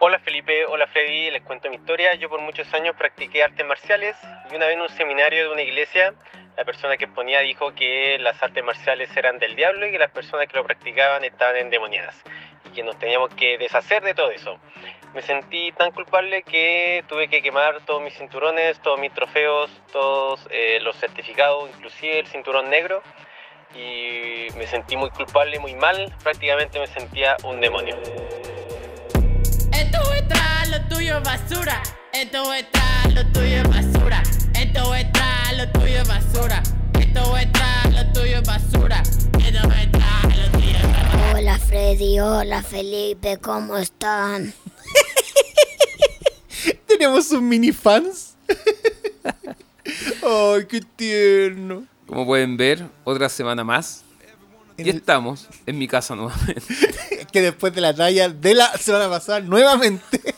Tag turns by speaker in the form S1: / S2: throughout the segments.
S1: Hola Felipe, hola Freddy, les cuento mi historia. Yo por muchos años practiqué artes marciales y una vez en un seminario de una iglesia, la persona que exponía dijo que las artes marciales eran del diablo y que las personas que lo practicaban estaban endemoniadas y que nos teníamos que deshacer de todo eso. Me sentí tan culpable que tuve que quemar todos mis cinturones, todos mis trofeos, todos eh, los certificados, inclusive el cinturón negro y me sentí muy culpable, muy mal, prácticamente me sentía un demonio.
S2: Tuyo es basura. Esto extra, lo tuyo es basura. Esto extra, lo tuyo es basura. Esto extra, lo tuyo es basura. Esto extra, lo tuyo es basura.
S3: Hola Freddy, hola Felipe, ¿cómo están?
S4: Tenemos un mini fans. Ay, qué tierno.
S5: Como pueden ver, otra semana más. Y estamos en mi casa nuevamente.
S4: Que después de la talla de la semana pasada, nuevamente,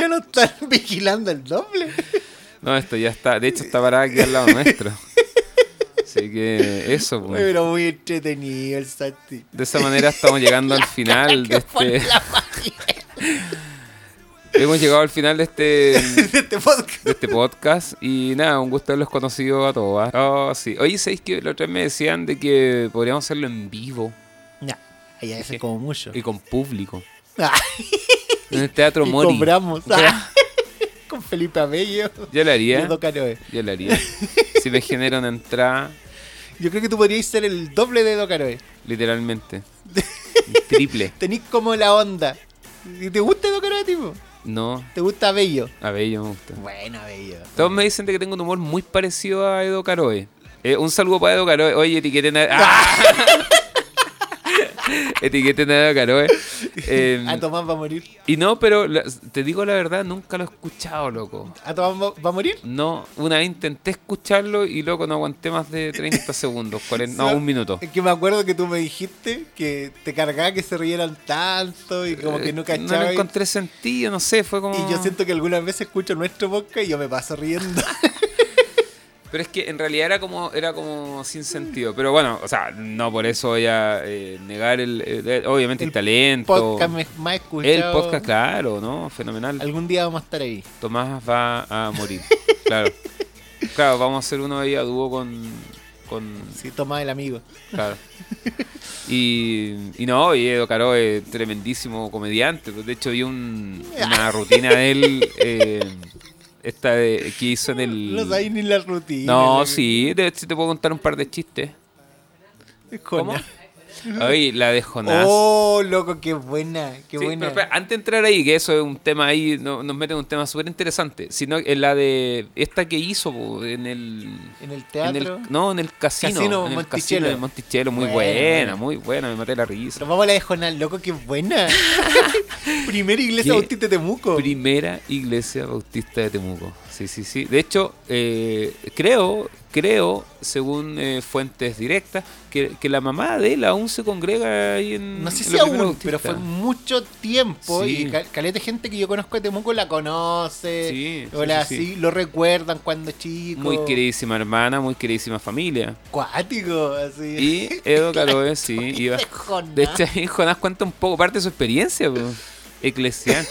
S4: ya no están vigilando el doble.
S5: No, esto ya está. De hecho, está parada aquí al lado nuestro. Así que eso, pues.
S4: Pero muy entretenido el Santi.
S5: De esa manera estamos llegando al final de este. Hemos llegado al final de este,
S4: de este podcast.
S5: de este podcast. Y nada, un gusto haberlos conocido a todos. Oh, sí. Oye, ¿sabéis que la otra vez me decían de que podríamos hacerlo en vivo
S4: Ya, ya eso es como mucho.
S5: y con público?
S4: Ah,
S5: En el Teatro
S4: y
S5: Mori.
S4: cobramos. ah, Con Felipe Abello.
S5: Yo lo haría.
S4: Edo Caroe.
S5: Yo lo haría. Si me genera una entrada,
S4: Yo creo que tú podrías ser el doble de Edo Caroe.
S5: literalmente. Triple.
S4: Tenís como la onda. ¿Y ¿Te gusta Edo Caroe, tipo?
S5: No,
S4: ¿Te gusta Abello?
S5: a Bello me gusta.
S4: Bueno, Abello.
S5: Todos me dicen de que tengo un humor muy parecido a Edo Caroe. Eh, un saludo para Edo Caroe. Oye, etiqueten a... ¡Ah! etiqueten a Edo Caroe. Eh,
S4: A Tomás va a morir.
S5: y no, pero la- te digo la verdad, nunca lo he escuchado, loco.
S4: ¿A Tomás va- va a morir?
S5: No, una vez intenté escucharlo y loco no aguanté más de 30 segundos, 40, no, un minuto.
S4: Es que me acuerdo que tú me dijiste que te cargaba que se rieran tanto y como que no
S5: Eh,
S4: cachaba.
S5: No le encontré sentido, no sé, fue como...
S4: y yo siento que algunas veces escucho nuestro podcast y yo me paso riendo.
S5: Pero es que en realidad era como era como sin sentido. Pero bueno, o sea, no por eso voy a eh, negar el, el- obviamente el,
S4: El
S5: talento.
S4: podcast más escuchado.
S5: el podcast, claro, ¿no? Fenomenal.
S4: Algún día vamos a estar ahí.
S5: Tomás va a morir. claro. Claro, vamos a hacer uno ahí a dúo con. con
S4: Sí, Tomás el amigo.
S5: claro. Y, y no, y Edo Caro es tremendísimo comediante. De hecho, vi un- una rutina de él. eh, esta de, que hizo en el.
S4: No sabéis ni la rutina.
S5: No, sí, de hecho te puedo contar un par de chistes. ¿Cómo? Ay, la de Jonás.
S4: Oh, loco, qué buena, qué
S5: Sí,
S4: buena.
S5: pero antes de entrar ahí, que eso es un tema ahí, no- nos mete en un tema súper interesante, sino en la de esta que hizo po, en el...
S4: en el
S5: en el-
S4: teatro.
S5: no, en el casino.
S4: Casino
S5: en el
S4: Monticello.
S5: casino de Monticello, muy
S4: Buena,
S5: buena,
S4: buena.
S5: muy buena, me maté la risa.
S4: Pero vamos a la de Jonás, loco, qué buena. Primera iglesia
S5: ¿Qué?
S4: bautista de Temuco.
S5: Primera iglesia bautista de Temuco. Sí, sí, sí. De hecho, eh, creo, creo, según eh, fuentes directas, que, que la mamá de él aún se congrega ahí en.
S4: No sé si aún, pero fue mucho tiempo
S5: Sí.
S4: y cal- caleta de gente que yo conozco de Temuco la conoce.
S5: Sí,
S4: o
S5: sí,
S4: la
S5: sí,
S4: así,
S5: sí.
S4: lo recuerdan cuando chico.
S5: Muy queridísima hermana, muy queridísima familia.
S4: Cuático, así.
S5: Y Edo Caroe, sí, iba.
S4: de
S5: hecho, ahí Jonás cuenta un poco parte de su experiencia pues, eclesial.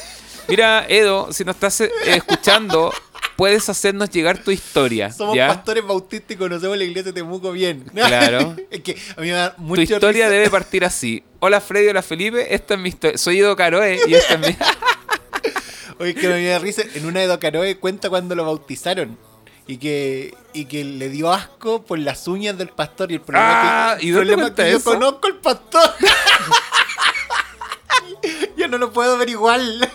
S5: Mira, Edo, si nos estás eh, escuchando, puedes hacernos llegar tu historia.
S4: Somos
S5: ¿ya?
S4: pastores bautistas y conocemos la iglesia de Temuco bien.
S5: Claro.
S4: es que a mí me da
S5: Tu
S4: mucha
S5: historia
S4: risa.
S5: debe partir así. Hola Freddy, hola Felipe, esta es mi historia. Soy Edo Caroe y esta es mi...
S4: Oye, que me da risa. En una de Docaroe cuenta cuando lo bautizaron. Y que, y que le dio asco por las uñas del pastor. Y el problema
S5: Ah,
S4: que,
S5: ¿y
S4: el
S5: dónde
S4: problema que yo conozco al pastor. No lo puedo ver igual.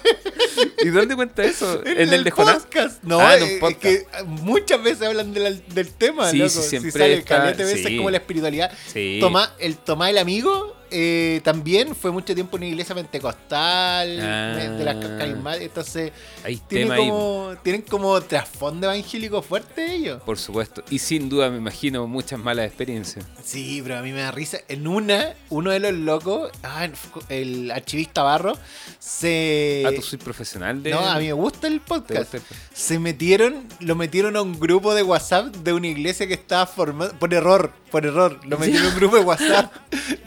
S5: ¿Y dónde cuenta eso? ¿En, el de Jonás?
S4: podcast. No,
S5: Ah, en un
S4: es- es
S5: podcast.
S4: que muchas veces hablan de la- del tema,
S5: Sí,
S4: loco.
S5: sí, siempre
S4: si sale
S5: está-
S4: de veces
S5: sí.
S4: como la espiritualidad.
S5: Sí.
S4: Tomás, el Tomás el amigo eh, también fue mucho tiempo en una iglesia pentecostal,
S5: Ah.
S4: de las carismáticas, entonces
S5: ahí.
S4: como, tienen como trasfondo evangélico fuerte ellos.
S5: Por supuesto. Y sin duda me imagino muchas malas experiencias.
S4: Sí, pero a mí me da risa. En una, uno de los locos, ah, el archivista Barro, se...
S5: Ah, tú soy profesional de...
S4: No, a mí me gusta el
S5: ¿Te
S4: podcast.
S5: gusta el-
S4: Se metieron, lo metieron a un grupo de WhatsApp de una iglesia que estaba formada, por error, por error, lo metieron a un grupo de WhatsApp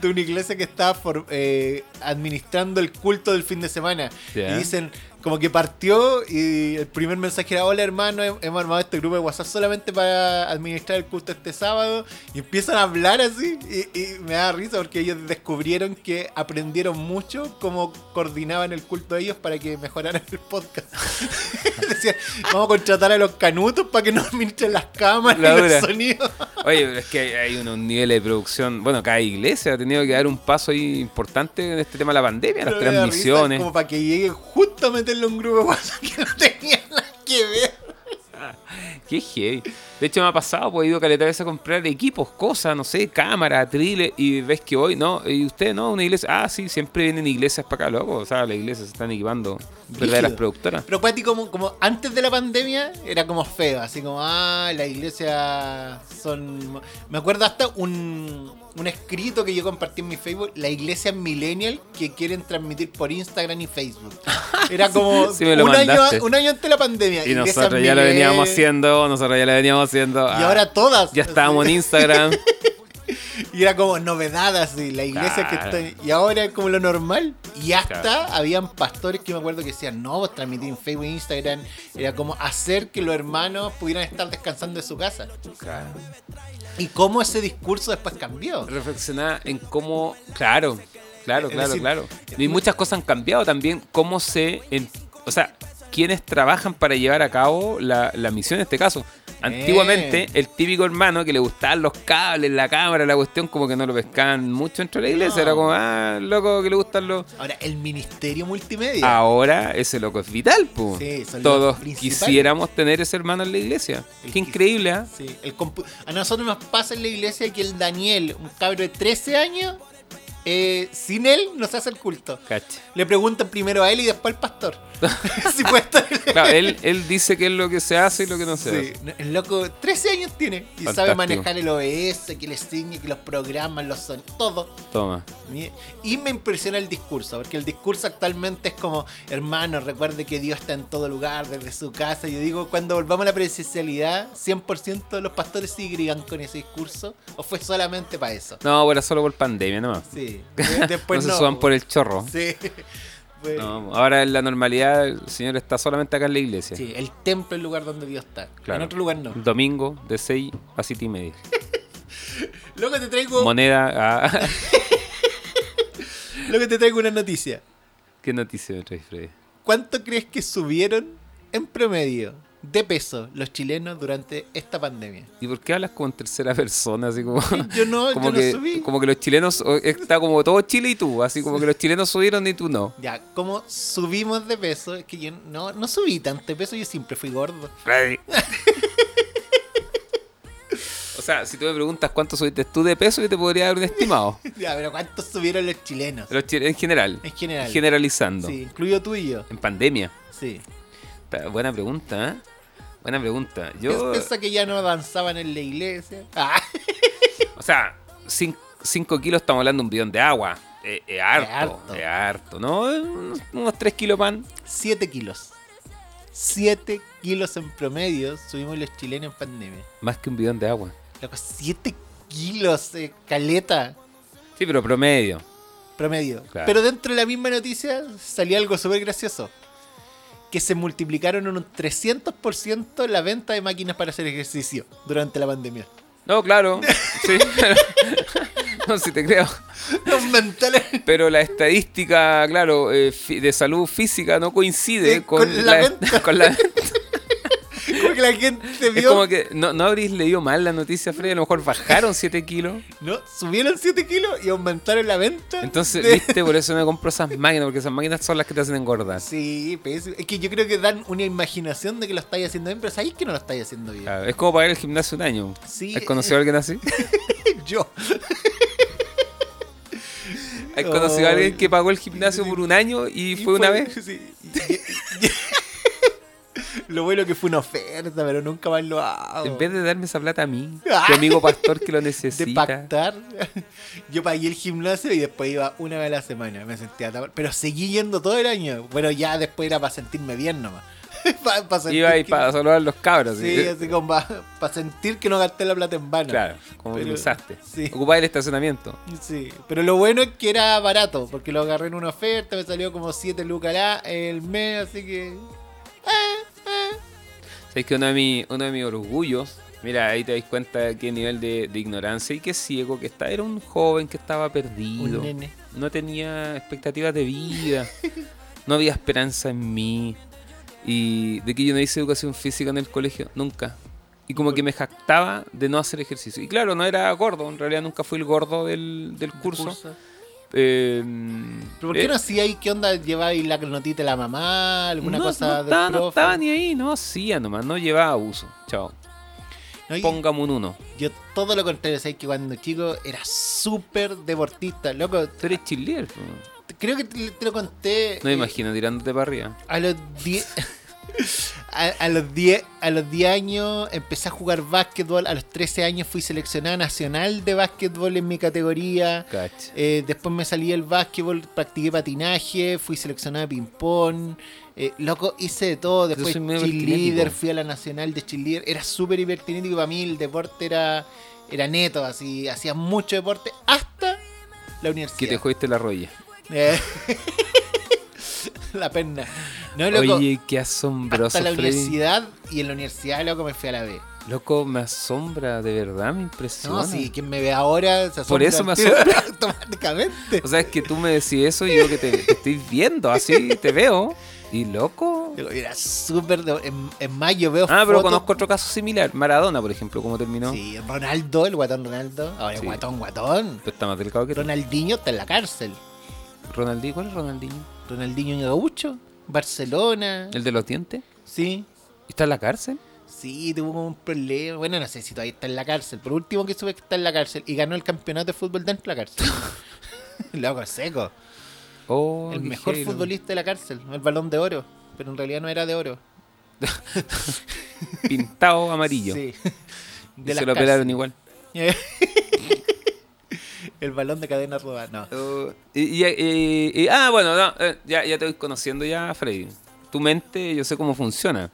S4: de una iglesia que que estaba for- eh, administrando el culto del fin de semana. Y dicen, como que partió y el primer mensaje era, hola hermano, hem- hemos armado este grupo de WhatsApp solamente para administrar el culto este sábado. Y empiezan a hablar así y, y me da risa porque ellos descubrieron que aprendieron mucho cómo coordinaban el culto de ellos para que mejoraran el podcast. Decían, vamos a contratar a los canutos para que nos administren las cámaras
S5: La
S4: y los sonidos.
S5: Oye, es que hay, unos niveles de producción. Bueno, cada iglesia ha tenido que dar un paso ahí importante en este tema de la pandemia, las
S4: Pero risa,
S5: transmisiones.
S4: Como para que llegue justo un grupo de WhatsApp que no tenía nada que ver.
S5: Qué heavy. De hecho, me ha pasado, pues he ido caleta veces a comprar equipos, cosas, no sé, cámara, triles, y ves que hoy, ¿no? Y usted, ¿no? Una iglesia. Ah, sí, siempre vienen iglesias para acá, loco. O sea, las iglesias se están equipando. Verdaderas productoras.
S4: Pero Pati, como, como antes de la pandemia, era como feo, así como, ah, la iglesia son... Me acuerdo hasta un, un escrito que yo compartí en mi Facebook, la iglesia millennial que quieren transmitir por Instagram y Facebook. Era como
S5: Sí,
S4: un, año,
S5: mandaste.
S4: un año antes de la pandemia.
S5: Y
S4: iglesia
S5: nosotros ya lo veníamos haciendo, nosotros ya lo veníamos haciendo.
S4: Y
S5: ah,
S4: ahora todas.
S5: ya estábamos en. Instagram.
S4: Y era como novedad así, la iglesia
S5: Claro.
S4: que está... Y ahora es como lo normal. Y hasta
S5: Claro.
S4: habían pastores que me acuerdo que decían, no, vos transmitir en Facebook e Instagram. Era como hacer que los hermanos pudieran estar descansando de su casa. Y cómo ese discurso después cambió.
S5: reflexionar en cómo, claro, claro, claro,
S4: decir,
S5: claro. Y muchas cosas han cambiado también, cómo se, en- o sea, quienes trabajan para llevar a cabo la, la misión en este caso. Antiguamente,
S4: Eh.
S5: el típico hermano que le gustaban los cables, la cámara, la cuestión, como que no lo pescaban mucho dentro de la iglesia.
S4: No.
S5: Era como, ah, loco que le gustan los.
S4: Ahora, el ministerio multimedia.
S5: Ahora ese loco es vital, pues.
S4: Sí,
S5: Todos quisiéramos tener ese hermano en la iglesia.
S4: El
S5: Qué increíble, ¿ah?
S4: Sí, el a nosotros nos pasa en la iglesia que el Daniel, un cabro de 13 años, eh, sin él no se hace el culto.
S5: Cacha.
S4: Le preguntan primero a él y después al pastor. si puede estar
S5: Claro, él, él dice qué es lo que se hace y lo que no se hace.
S4: El loco 13 años tiene y sabe manejar el OBS, que le enseñe, que los programas, los son, todo.
S5: Toma.
S4: Y me impresiona el discurso, porque el discurso actualmente es como, hermano, recuerde que Dios está en todo lugar, desde su casa. Yo digo, cuando volvamos a la presencialidad, 100% de los pastores seguirían con ese discurso, o fue solamente para eso.
S5: No, era solo por pandemia nomás.
S4: Sí, de- después
S5: no
S4: no.
S5: se suban por el chorro.
S4: Sí.
S5: No, ahora en la normalidad el Señor está solamente acá en la iglesia.
S4: Sí, el templo es el lugar donde Dios está.
S5: Claro.
S4: En otro lugar no.
S5: Domingo de 6 a 7 y media.
S4: Luego te traigo,
S5: Moneda a...
S4: luego te traigo una noticia.
S5: ¿Qué noticia me traes, Freddy?
S4: ¿Cuánto crees que subieron en promedio de peso los chilenos durante esta pandemia?
S5: ¿Y por qué hablas como en tercera persona? Así como,
S4: Yo no,
S5: como,
S4: yo no
S5: que,
S4: subí.
S5: como que los chilenos, está como todo Chile y tú, así como que los chilenos subieron y tú no.
S4: Ya, como subimos de peso, es que yo no, no subí tanto de peso, yo siempre fui gordo.
S5: O sea, si tú me preguntas cuánto subiste tú de peso, yo te podría dar un estimado.
S4: Ya, pero ¿cuántos subieron los chilenos?
S5: Los chilenos en general.
S4: En general.
S5: Generalizando.
S4: Sí, incluido tú y yo.
S5: En pandemia.
S4: Sí.
S5: Buena pregunta, ¿eh? Buena pregunta. Yo,
S4: Piensa que ya no avanzaban en la iglesia. Ah,
S5: o sea, 5 kilos estamos hablando de un bidón de agua. Es es harto,
S4: harto.
S5: es harto, ¿no? Unos- Unos 3 kilos pan.
S4: 7 kilos. 7 kilos en promedio subimos los chilenos en pandemia.
S5: Más que un bidón de agua.
S4: Loco, 7 kilos, eh, caleta.
S5: Sí, pero promedio.
S4: promedio.
S5: Claro.
S4: Pero dentro de la misma noticia salía algo súper gracioso. Que se multiplicaron en un 300% la venta de máquinas para hacer ejercicio durante la pandemia.
S5: No, claro. Sí. no, si te creo.
S4: Aumentar la-
S5: Pero la estadística, claro, eh, de salud física no coincide
S4: Sí,
S5: con,
S4: con la venta.
S5: con la
S4: Como que la gente
S5: Es
S4: vio.
S5: como que no, no habréis leído mal la noticia, Freddy. A lo mejor bajaron 7 kilos.
S4: No, subieron 7 kilos y aumentaron la venta.
S5: Entonces,
S4: de-
S5: viste, por eso me compro esas máquinas, porque esas máquinas son las que te hacen engordar.
S4: Sí, pésimo. es que yo creo que dan una imaginación de que lo estáis haciendo bien, pero sabéis que no lo estáis haciendo bien.
S5: Claro, es como pagar el gimnasio un año.
S4: Sí,
S5: ¿Has conocido a alguien así?
S4: Yo.
S5: ¿Has conocido a alguien que pagó el gimnasio por un año y, fue una vez?
S4: Sí. Lo bueno que fue una oferta, pero nunca más lo hago.
S5: En vez de darme esa plata a mí, tu amigo pastor que lo
S4: de
S5: necesita.
S4: pactar, yo pagué el gimnasio y después iba una vez a la semana. Me sentía tapar, pero seguí yendo todo el año. Bueno, ya después era para sentirme bien nomás. para
S5: Iba ahí
S4: que-
S5: para saludar a los cabros.
S4: Sí,
S5: ¿sí?
S4: así como para sentir que no gasté la plata en vano.
S5: Claro, como
S4: Pero-
S5: usaste.
S4: sí.
S5: Ocupaba el estacionamiento.
S4: Sí, pero lo bueno es que era barato, porque lo agarré en una oferta, me salió como 7 lucas el mes, así que...
S5: Sabes que uno de, mi- uno de mis orgullos, mira, ahí te das cuenta de qué nivel de, de ignorancia y qué ciego que está. Era un joven que estaba perdido.
S4: Un nene.
S5: No tenía expectativas de vida. no había esperanza en mí. Y de que yo no hice educación física en el colegio, nunca. Y como que me jactaba de no hacer ejercicio. Y claro, no era gordo, en realidad nunca fui el gordo del, del curso. Eh,
S4: ¿Pero por qué
S5: eh,
S4: no hacía ahí? ¿Qué onda? ¿Lleváis la notita de la mamá? ¿Alguna
S5: no,
S4: cosa
S5: no
S4: del
S5: estaba, no estaba ni ahí, no hacía nomás, no llevaba abuso. Chao.
S4: No,
S5: Póngame un uno.
S4: Yo todo lo contrario, ¿sabes? Que cuando chico era súper deportista, loco.
S5: Tú eres chilier.
S4: Creo que te, te lo conté.
S5: No me
S4: eh,
S5: imagino tirándote para arriba.
S4: A los 10 a, a los 10 a los 10 años empecé a jugar básquetbol, a los 13 años fui seleccionada nacional de básquetbol en mi categoría. Eh, después me salí del básquetbol, practiqué patinaje, fui seleccionada de ping-pong. eh, loco, hice de todo. Después cheerleader, fui a la nacional de cheerleader. Era súper hiperkinético para mí, el deporte era, era neto, así, hacía mucho deporte hasta la universidad.
S5: Que te jodiste la roya.
S4: Eh, la pena. No, loco,
S5: Oye, qué asombroso,
S4: hasta la
S5: Freddy.
S4: universidad y en la universidad, loco, me fui a la B.
S5: Loco, me asombra, de verdad, me impresiona.
S4: No, sí, quien me ve ahora se
S5: Por
S4: asombra
S5: eso
S4: al
S5: me asombra.
S4: automáticamente.
S5: O sea, es que tú me decís eso y yo que te, te estoy viendo, así te veo. Y loco.
S4: Era súper. En, en mayo veo
S5: Ah, pero
S4: fotos-
S5: conozco otro caso similar. Maradona, por ejemplo, cómo terminó.
S4: Sí, Ronaldo, el guatón Ronaldo. Ahora
S5: Sí.
S4: guatón, guatón.
S5: Pero está más delicado que.
S4: Ronaldinho está en la cárcel.
S5: Ronaldinho, ¿cuál es Ronaldinho?
S4: Ronaldinho Gaucho. Barcelona.
S5: ¿El de los dientes?
S4: Sí.
S5: ¿Está en la cárcel?
S4: Sí, tuvo un problema. Bueno, no sé si todavía está en la cárcel. Por último que supe que está en la cárcel. Y ganó el campeonato de fútbol dentro de la cárcel. Loco, seco.
S5: Oh,
S4: el mejor futbolista de la cárcel. El balón de oro. Pero en realidad no era de oro.
S5: Pintado amarillo.
S4: Sí.
S5: Y se lo pelaron
S4: cárcel.
S5: igual.
S4: el balón de cadena rodada. No.
S5: Oh, y, y- y- y- ah, bueno, no, eh, ya, ya te voy conociendo ya, Freddy. Tu mente, yo sé cómo funciona.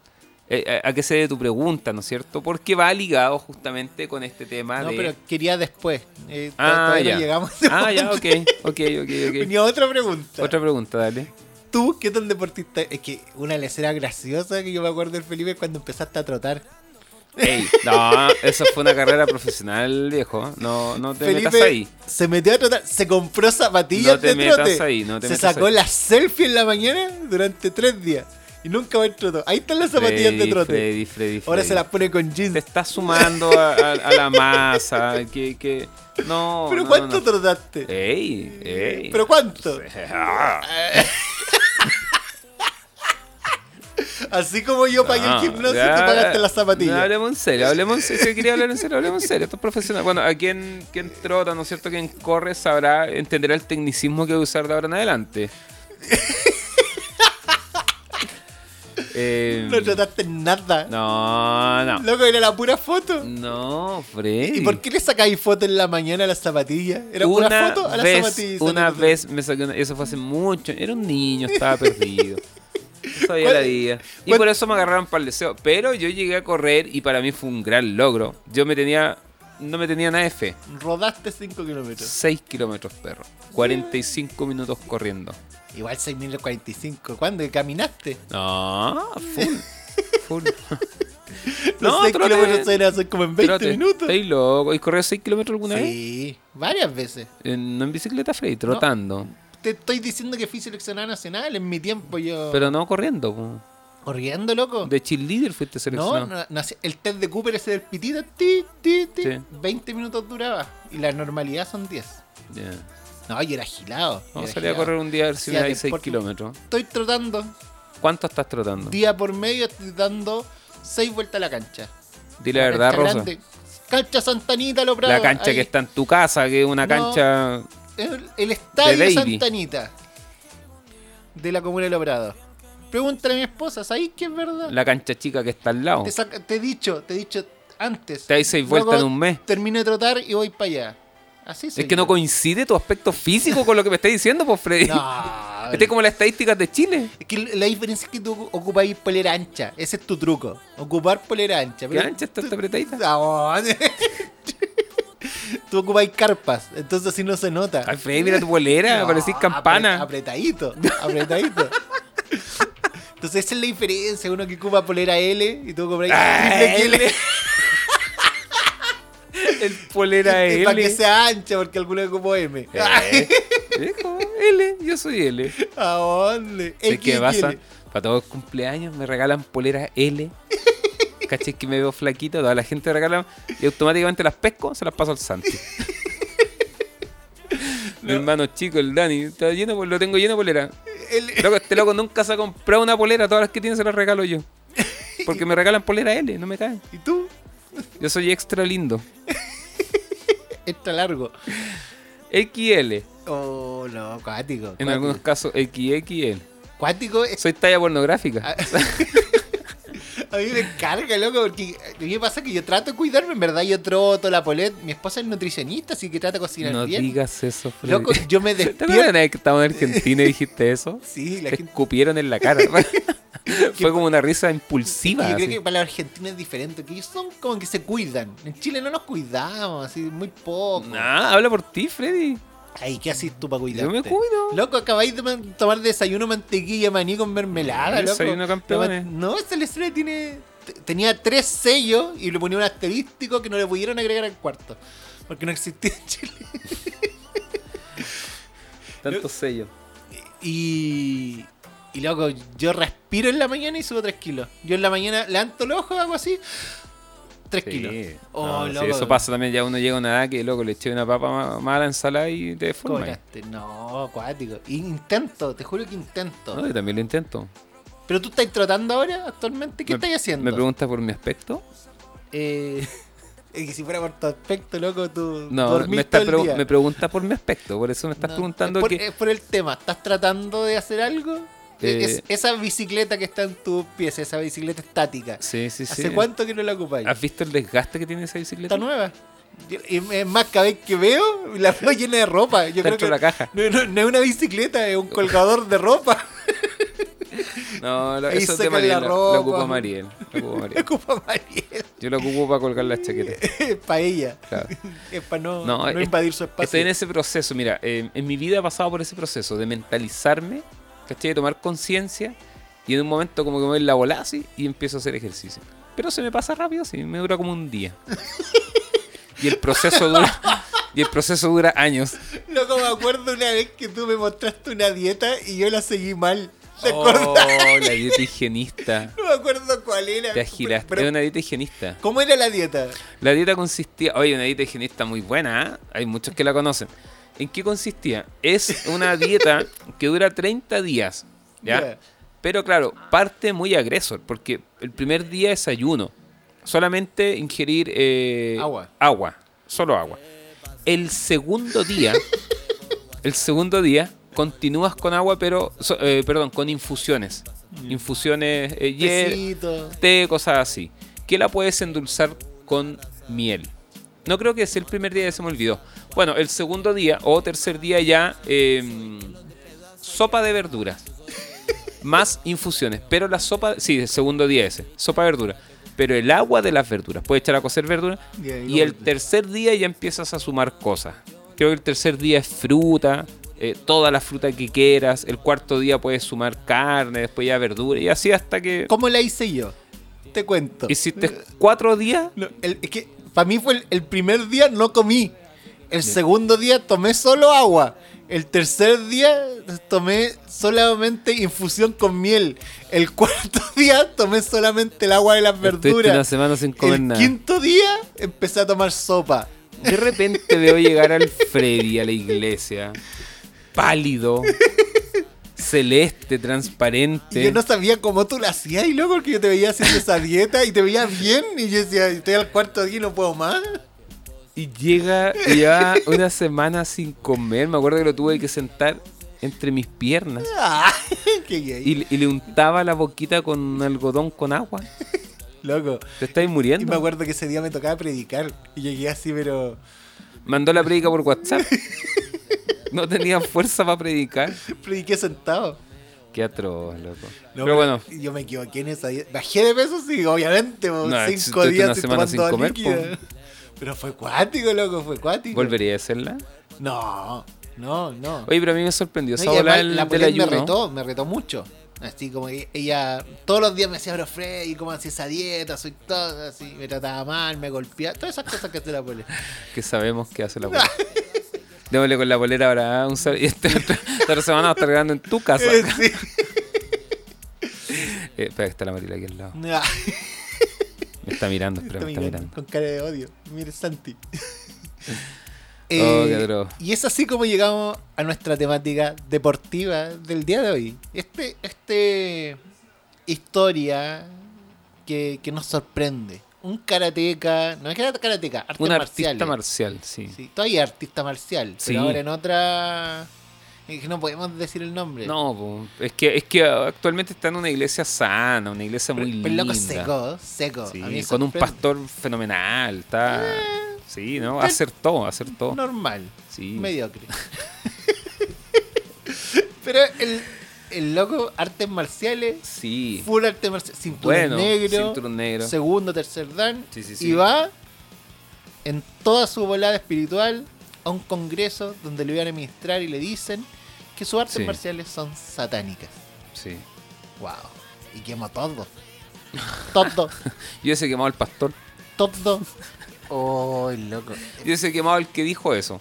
S5: Eh, a, a qué se debe tu pregunta, ¿no es cierto? Porque va ligado justamente con este tema
S4: No,
S5: de...
S4: pero quería después. Eh,
S5: ah, ya.
S4: no llegamos.
S5: Ah, ya, ok, ok, ok.
S4: Venía otra pregunta.
S5: Otra pregunta, dale.
S4: ¿Tú qué tan deportista? Es que una escenas graciosas que yo me acuerdo del Felipe es cuando empezaste a trotar.
S5: Ey, no, eso fue una carrera profesional, viejo. No, no te
S4: Felipe
S5: metas ahí.
S4: se metió a trotar, se compró zapatillas
S5: No te
S4: de
S5: metas
S4: trote.
S5: ahí, no te
S4: se
S5: metas
S4: sacó
S5: ahí.
S4: la selfie en la mañana durante tres días. Y nunca va en troto. Ahí están las zapatillas de trote.
S5: Freddy, Freddy,
S4: Ahora se las pone con
S5: Te
S4: jeans.
S5: estás sumando a, a- a la masa. Que, que... No.
S4: ¿Pero
S5: no,
S4: cuánto trotaste?
S5: Ey, ey.
S4: ¿Pero cuánto? Así como yo pagué
S5: no,
S4: el gimnasio,
S5: ya,
S4: tú pagaste las
S5: No,
S4: zapatillas.
S5: hablemos en serio, hablemos en serio. Si quería hablar en serio, hablemos en serio. Esto es profesional. Bueno, a quien, quien trota, ¿no es cierto? Quien corre sabrá, entenderá el tecnicismo que voy a usar de ahora en adelante. Eh,
S4: no trotaste nada.
S5: no, no.
S4: Loco, era la pura foto.
S5: No, Freddy.
S4: ¿Y por qué le sacáis foto en la mañana a las zapatillas? ¿Era una, foto a las zapatillas?
S5: Una vez me saqué una, eso fue hace mucho, era un niño, estaba perdido. No sabía
S4: ¿Cuál-
S5: la vida. Y
S4: cuál-
S5: por eso me agarraron para el deseo. Pero yo llegué a correr y para mí fue un gran logro. Yo me tenía, no me tenía nada de fe.
S4: Rodaste 5 kilómetros.
S5: 6 kilómetros, perro. 45 minutos corriendo.
S4: Igual 6.045. ¿Cuándo? ¿Caminaste?
S5: No, full. Full.
S4: Los
S5: No,
S4: 6
S5: trote.
S4: kilómetros se hacen como en 20
S5: Trote.
S4: minutos.
S5: ¿Estáis loco? ¿Y corrido 6 kilómetros alguna vez?
S4: Sí, varias veces.
S5: En- no en bicicleta, Freddy, trotando.
S4: Te estoy diciendo que fui seleccionada nacional. En mi tiempo yo.
S5: Pero no corriendo. po.
S4: ¿Corriendo, loco?
S5: De cheerleader fuiste
S4: No,
S5: seleccionado.
S4: no, no hacía- el test de Cooper ese del pitito, ti, ti, ti,
S5: Sí.
S4: 20 minutos duraba. Y la normalidad son 10.
S5: Ya.
S4: No, yo era agilado.
S5: a
S4: era
S5: salir a correr un día a ver si me dais
S4: a
S5: 6
S4: deporte.
S5: kilómetros.
S4: Estoy trotando.
S5: ¿Cuánto estás trotando?
S4: Día por medio estoy dando 6 vueltas a la cancha.
S5: Dile la verdad,
S4: cancha
S5: Rosa.
S4: grande. Cancha Santanita, Lo Prado.
S5: La cancha
S4: ahí.
S5: que está en tu casa, que es una
S4: No.
S5: cancha.
S4: El, el estadio. Santanita. De la comuna de Lobrado. Pregúntale a mi esposa, ¿sabéis que es verdad?
S5: La cancha chica que está al lado.
S4: Te, saca- te he dicho, te he dicho antes.
S5: Te dais seis vueltas en un mes.
S4: Termino de trotar y voy para allá. Así
S5: Es
S4: soy
S5: que no coincide tu aspecto físico con lo que me estás diciendo, pues, Freddy.
S4: No,
S5: Este es como las estadísticas de Chile.
S4: Es que la diferencia es que tú ocupáis polera ancha. Ese es tu truco. Ocupar polera ancha.
S5: ¿Qué ancha está esta apretadita?
S4: Ah, Tú ocupáis carpas, entonces así no se nota.
S5: Ay, Freddy, mira tu bolera,
S4: No,
S5: parecís campana.
S4: apre- apretadito, apretadito. Entonces esa es la diferencia, uno que ocupa polera L y tú ocupas
S5: Ah, L. El polera L.
S4: Para que sea ancha, porque alguno ocupó M.
S5: Eh, L, yo soy L.
S4: ¿A dónde?
S5: ¿Sabes qué pasa? Para todos los cumpleaños me regalan polera L. ¿Cachai que me veo flaquito? Toda la gente regala y automáticamente las pesco, se las paso al Santi. Mi hermano chico, el Dani, está lleno, lo tengo lleno de polera.
S4: El-
S5: Loco, este loco nunca se ha comprado una polera, todas las que tiene se las regalo yo. Porque me regalan polera L, no me caen.
S4: ¿Y tú?
S5: Yo soy extra lindo.
S4: Extra largo.
S5: XL,
S4: Oh, no, cuático.
S5: en algunos casos XXL.
S4: Cuático
S5: Soy talla pornográfica.
S4: A, mí me carga, loco, porque a mí me pasa que yo trato de cuidarme, en verdad yo troto la polet. Mi esposa es nutricionista, así que trata de cocinar
S5: No
S4: bien.
S5: digas eso, Freddy.
S4: Loco, yo me
S5: ¿Te acuerdas
S4: despierto.
S5: una vez que estábamos en Argentina y dijiste eso?
S4: Sí, la
S5: Te
S4: gente.
S5: escupieron en la cara. Fue como una risa impulsiva.
S4: yo creo que para los argentinos es diferente, que ellos son como que se cuidan. En Chile no nos cuidamos, así, muy poco.
S5: Nah, habla por ti, Freddy.
S4: Ay, ¿qué haces tú para cuidarte?
S5: Yo me cuido.
S4: Loco, acabáis de tomar desayuno mantequilla maní con mermelada, loco.
S5: Desayuno campeones.
S4: No, esa lecera tiene... Tenía tres sellos y le ponía un asterístico que no le pudieron agregar al cuarto. Porque no existía en Chile.
S5: Tantos sellos.
S4: Y... Y loco, yo respiro en la mañana y subo 3 kilos. Yo en la mañana levanto los ojos, hago así. 3 kilos. Oh,
S5: No,
S4: loco.
S5: eso pasa también. Ya uno llega a una edad que, loco, le eché una papa ma- mala ensalada y te
S4: ¿Cómo
S5: deforma.
S4: No, acuático. Intento, te juro que intento.
S5: No, yo también lo intento.
S4: Pero tú estás trotando ahora, actualmente. ¿Qué
S5: Me-
S4: estás haciendo?
S5: ¿Me preguntas por mi aspecto?
S4: Eh, es que si fuera por tu aspecto, loco, tú
S5: No, me, está pregu- me preguntas por mi aspecto. Por eso me estás
S4: No,
S5: preguntando
S4: es por,
S5: que...
S4: es por el tema. ¿Estás tratando de hacer algo?
S5: Eh,
S4: Es- esa bicicleta que está en tus pies, esa bicicleta estática.
S5: Sí, sí, sí.
S4: ¿Hace cuánto que no la ocupáis?
S5: ¿Has visto el desgaste que tiene esa bicicleta?
S4: Está nueva. Es más, cada vez que veo, la veo llena de ropa. Yo
S5: Está
S4: creo que
S5: la caja.
S4: No, no- no es una bicicleta, es un colgador de ropa.
S5: No, lo, eso es de Mariel.
S4: la
S5: Lo, ocupa Mariel. Lo ocupa Mariel.
S4: Ocupa Mariel.
S5: Yo lo ocupo para colgar las chaquetas.
S4: Es para ella.
S5: Claro.
S4: Es para no,
S5: No,
S4: no
S5: es-
S4: invadir su espacio.
S5: Estoy en ese proceso, mira, eh, en mi vida he pasado por ese proceso de mentalizarme, ¿cachai? De tomar conciencia y en un momento como que me voy la bola así y empiezo a hacer ejercicio. Pero se me pasa rápido, sí, me dura como un día. Y el proceso dura, y el proceso dura años.
S4: Loco, me acuerdo una vez que tú me mostraste una dieta y yo la seguí mal. ¿Te
S5: Oh, la dieta higienista.
S4: No me acuerdo cuál era.
S5: Te agiraste.
S4: Pero,
S5: Era una dieta higienista.
S4: ¿Cómo era la dieta?
S5: La dieta consistía, oye, una dieta higienista muy buena, ¿ah? hay muchos que la conocen. ¿En qué consistía? Es una dieta que dura 30 días, ¿ya?
S4: Ya.
S5: Pero claro, parte muy agresor, porque el primer día es ayuno. Solamente ingerir eh,
S4: Agua.
S5: Agua, solo agua. El segundo día, el segundo día, continúas con agua, pero, so- eh, perdón, con infusiones. Infusiones, eh, té, cosas así. Que la puedes endulzar con miel. No creo que sea el primer día, se me olvidó. Bueno, el segundo día o tercer día ya eh, sopa de verduras. Más infusiones. Pero la sopa, sí, el segundo día ese, sopa de verduras. Pero el agua de las verduras, puedes echar a cocer verduras.
S4: Y
S5: el tercer día ya empiezas a sumar cosas. Creo que el tercer día es fruta, eh, toda la fruta que quieras. El cuarto día puedes sumar carne, después ya verdura. Y así hasta que
S4: ¿Cómo la hice yo? Te cuento.
S5: hiciste cuatro días.
S4: No, el- es que para mí fue el, el primer día no comí. El segundo día tomé solo agua. El tercer día tomé solamente infusión con miel. El cuarto día tomé solamente el agua de las verduras.
S5: una semana sin comer
S4: el
S5: nada.
S4: quinto día empecé a tomar sopa.
S5: De repente veo llegar al Freddy a la iglesia, pálido, celeste, transparente.
S4: Y yo no sabía cómo tú la hacías y luego porque yo te veía haciendo esa dieta y te veía bien y yo decía, estoy al cuarto día y no puedo más.
S5: Y llega ya una semana sin comer. Me acuerdo que lo tuve que sentar entre mis piernas.
S4: Ah.
S5: Y, y le untaba la boquita con algodón con agua.
S4: Loco.
S5: Te estáis
S4: Y me
S5: muriendo.
S4: acuerdo que ese día me tocaba predicar y llegué así, pero...
S5: Mandó la predica por WhatsApp. No tenía fuerza para predicar.
S4: Prediqué sentado.
S5: Qué atroz, loco.
S4: No,
S5: Pero bueno,
S4: Yo me equivoqué en esa. Bajé de peso, sí, obviamente.
S5: No,
S4: cinco días
S5: una semana sin comer.
S4: Pero fue cuático, loco, fue cuático.
S5: ¿volvería a hacerla?
S4: No, no, no.
S5: Oye, pero a mí me sorprendió
S4: No,
S5: del,
S4: la
S5: del
S4: Polet me
S5: ayuno.
S4: retó, me retó mucho. Así como que ella todos los días me decía, bro, Freddy, ¿cómo hacía esa dieta? Soy todo así, me trataba mal, me golpeaba, todas esas cosas que hace la Pole.
S5: Que sabemos que hace la polera. Démosle con la polera ahora. ¿ah? Un sal- y esta otra, esta otra semana va a estar grabando en tu casa.
S4: Sí.
S5: Eh, espera, que está la Marila aquí al lado. Está mirando, espera,
S4: está
S5: me está
S4: mirando,
S5: mirando.
S4: Con cara de odio. Mire, Santi.
S5: Oh,
S4: Eh,
S5: qué atroz.
S4: y es así como llegamos a nuestra temática deportiva del día de hoy. Este, este historia que, que nos sorprende. Un karateca, no es karateca, artes
S5: Un
S4: marciales.
S5: artista marcial, sí.
S4: Sí, todavía artista marcial,
S5: Sí.
S4: pero ahora en otra... Que no podemos decir el nombre.
S5: No, es que es que actualmente está en una iglesia sana, una iglesia
S4: pero,
S5: muy
S4: pero el loco
S5: linda.
S4: seco, seco.
S5: Sí,
S4: A mí me
S5: con un pastor fenomenal, está. Sí, ¿no?
S4: pero-
S5: Acertó, acertó.
S4: Normal,
S5: Sí.
S4: mediocre. pero el, el loco, artes marciales,
S5: Sí.
S4: full artes marciales, cinturón
S5: Bueno,
S4: negro,
S5: cinturón negro.
S4: segundo, tercer dan,
S5: Sí, sí, sí.
S4: y va en toda su volada espiritual a un congreso donde le van a administrar y le dicen que sus artes
S5: Sí.
S4: marciales son satánicas.
S5: Sí.
S4: Wow. Y quemó todo. Todo.
S5: Yo ese quemado al pastor.
S4: Todo. Oh, el loco.
S5: Yo ese quemado el que dijo eso.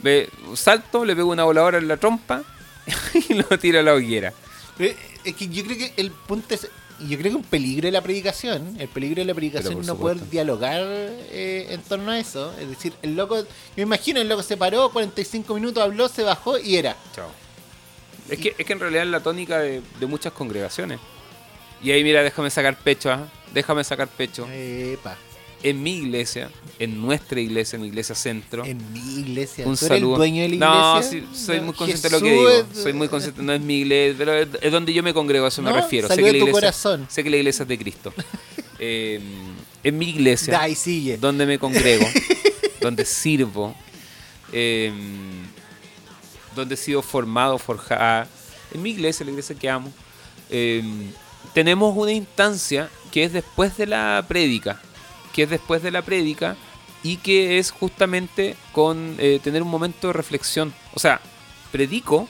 S5: Ve, salto, le pego una voladora en la trompa y lo tiro a la hoguera.
S4: Es que yo creo que el punto es. Y Yo creo que un peligro de la predicación, el peligro de la predicación es no
S5: supuesto.
S4: poder dialogar eh, en torno a eso. Es decir, el loco, me imagino, el loco se paró, 45 minutos habló, se bajó y era.
S5: Chao. Es que, es que en realidad es la tónica de, de muchas congregaciones. Y ahí, mira, déjame sacar pecho, ¿ah? déjame sacar pecho.
S4: Epa,
S5: En mi iglesia, en nuestra iglesia, en mi iglesia centro.
S4: en mi iglesia.
S5: Un
S4: ¿Tú eres
S5: saludo.
S4: el dueño de la
S5: no,
S4: iglesia?
S5: sí, soy
S4: No,
S5: muy consciente de lo que digo. Soy muy consciente, no es mi iglesia, pero es, donde yo me congrego, a eso me
S4: No,
S5: refiero. Sé que, la iglesia,
S4: corazón.
S5: sé que la iglesia es de Cristo. Eh, en mi iglesia,
S4: Da, y sigue.
S5: donde me congrego, donde sirvo, eh, donde he sido formado, forjado, en mi iglesia, la iglesia que amo, eh, tenemos una instancia que es después de la prédica, que es después de la prédica y que es justamente con eh, tener un momento de reflexión. O sea, predico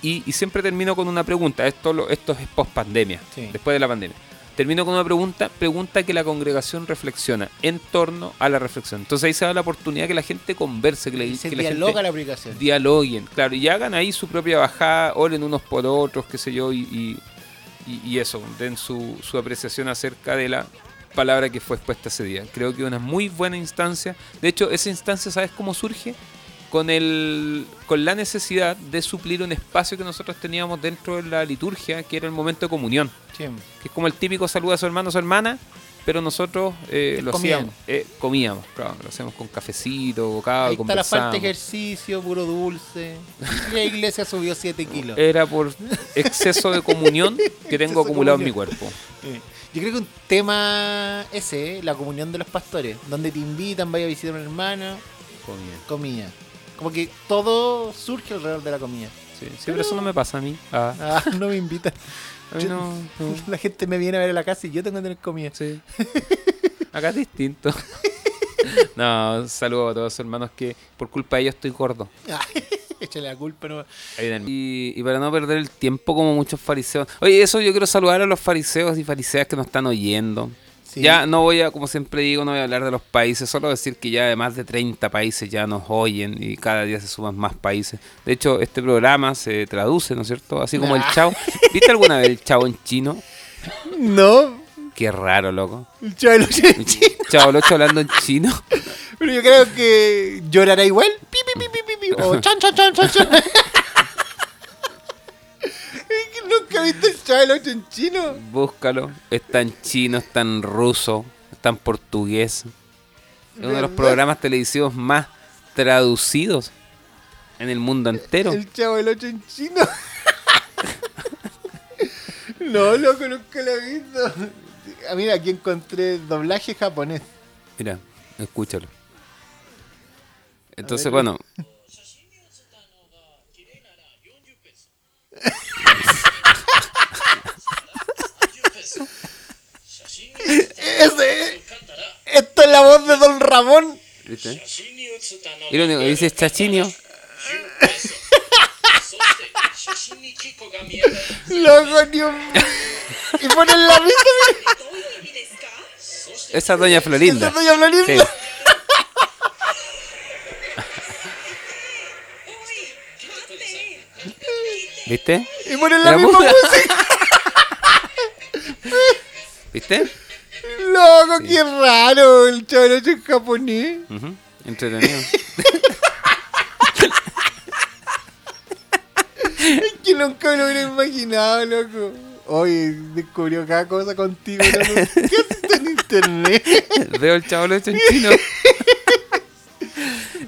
S5: y, y siempre termino con una pregunta. Esto, lo, esto es post pandemia,
S4: Sí.
S5: después de la pandemia. Termino con una pregunta, pregunta que la congregación reflexiona en torno a la reflexión. Entonces ahí se da la oportunidad que la gente converse, que
S4: Y se
S5: que la gente
S4: la
S5: dialoguen, claro, y hagan ahí su propia bajada, oren unos por otros, qué sé yo, y, y, y- y eso, den su, su apreciación acerca de la palabra que fue expuesta ese día. Creo que una muy buena instancia. De hecho, esa instancia, ¿sabes cómo surge? Con, el, con la necesidad de suplir un espacio que nosotros teníamos dentro de la liturgia, que era el momento de comunión,
S4: Sí.
S5: que es como el típico saludo a su hermano o su hermana, pero nosotros eh, lo
S4: Comíamos.
S5: hacíamos, eh, comíamos, claro, lo hacemos con cafecito, bocado,
S4: Ahí está la falta de ejercicio, puro dulce. La iglesia subió 7 kilos.
S5: Era por exceso de comunión que tengo acumulado en mi cuerpo.
S4: Eh, Yo creo que un tema ese, eh, la comunión de los pastores, donde te invitan, vaya a visitar a un hermano, comida. Como que todo surge alrededor de la comida.
S5: Sí, sí, pero eso no me pasa a mí. Ah,
S4: Ah, no me invitan.
S5: a mí
S4: Yo-
S5: no, no.
S4: La gente me viene a ver a la casa y yo tengo que tener comida.
S5: Sí. Acá es distinto. No, saludo a todos los hermanos que por culpa de ellos estoy gordo.
S4: Échale la culpa, no.
S5: Y, y para no perder el tiempo como muchos fariseos. Oye, eso yo quiero saludar a los fariseos y fariseas que nos están oyendo.
S4: Sí.
S5: Ya no voy a, como siempre digo, no voy a hablar de los países, solo decir que ya de más de 30 países ya nos oyen y cada día se suman más países. De hecho, este programa se traduce, ¿no es cierto? Así como el chavo. ¿Viste alguna vez el chavo en chino?
S4: No,
S5: Qué raro, loco.
S4: el chaval
S5: El chavo Locho hablando en chino.
S4: Pero yo creo que llorará igual. Pi, pi, pi, pi, pi, pi. O chan, chan, chan, chan, chan. Nunca viste el Chavo del Ocho en chino.
S5: Búscalo. Está en chino, está en ruso, está en portugués. Es uno de los programas televisivos más traducidos en el mundo entero.
S4: El Chavo del Ocho en chino. No, loco, nunca lo he visto. Ah, mira, aquí encontré doblaje japonés.
S5: Mira, escúchalo. Entonces, bueno.
S4: Ese- esto es la voz de Don Ramón.
S5: ¿Viste? Y lo único que dice es chachinio.
S4: Loco, Dios mío. Y ponen la risa
S5: Esa es Doña Florinda.
S4: esa doña Florinda.
S5: Sí. ¿Viste?
S4: Y ponen la
S5: La
S4: misma
S5: música.
S4: música.
S5: ¿Viste?
S4: Loco, qué raro. El chavalocho en japonés.
S5: Ujú, Entretenido.
S4: Que nunca me lo hubiera imaginado, loco. Hoy descubrió cada cosa contigo, loco. ¿Qué haces en internet?
S5: Veo el chaval hecho en chino.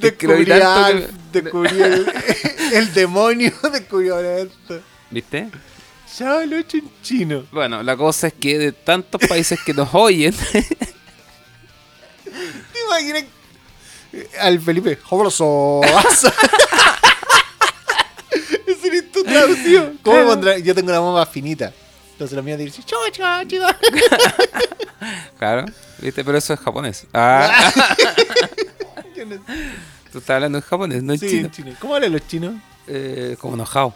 S4: Descubrí,
S5: que-
S4: descubrí el, el demonio, descubrió ahora esto.
S5: ¿Viste?
S4: Chavalocho en chino.
S5: Bueno, la cosa es que de tantos países que nos oyen,
S4: ¿Te imaginas? Al Felipe, ¡Jobroso! Ese eres tu traducción. ¿Cómo pondrá? Yo tengo la voz más finita. Entonces la mía dice, "Chua, chua, chua".
S5: claro, ¿viste? Pero eso es japonés. Ah,
S4: No-
S5: tú estás hablando en japonés, no en
S4: Sí,
S5: chino.
S4: en chino. ¿Cómo hablan los chinos?
S5: Eh, como enojado.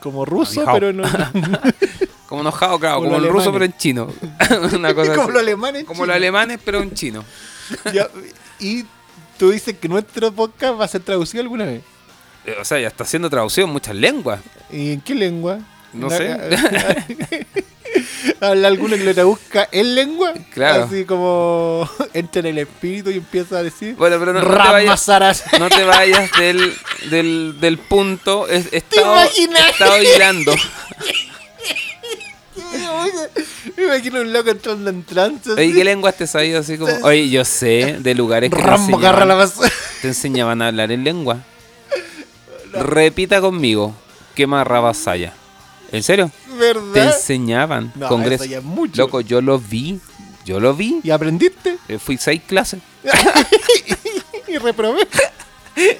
S4: Como ruso, pero no.
S5: Como enojado, claro,
S4: Como
S5: el ruso, pero en chino. Una cosa
S4: como los alemanes.
S5: Como los alemanes, pero en chino.
S4: Ya, y tú dices que nuestro podcast va a ser traducido alguna vez.
S5: Eh, O sea, ya está haciendo traducción en muchas lenguas.
S4: ¿Y en qué lengua?
S5: No sé.
S4: ¿Habla alguno que lo traduzca en lengua?
S5: Claro.
S4: Así como entra en el espíritu y empieza a decir.
S5: Bueno, pero no, no te vayas, no te vayas del, del, del punto. Es, he estado, he estado hilando.
S4: Me imagino un loco entrando en trance.
S5: Oye, ¿qué lenguas te sabías así como? Oye, yo sé de lugares que te
S4: Rambo la
S5: enseñaban, te enseñaban a hablar en lengua. Repita conmigo. ¿Qué más rabasaya? ¿En serio? Te enseñaban.
S4: No,
S5: Congreso.
S4: eso ya es mucho.
S5: Loco, yo lo vi. Yo lo vi.
S4: ¿Y aprendiste?
S5: Eh, Fui seis clases.
S4: Y reprobé.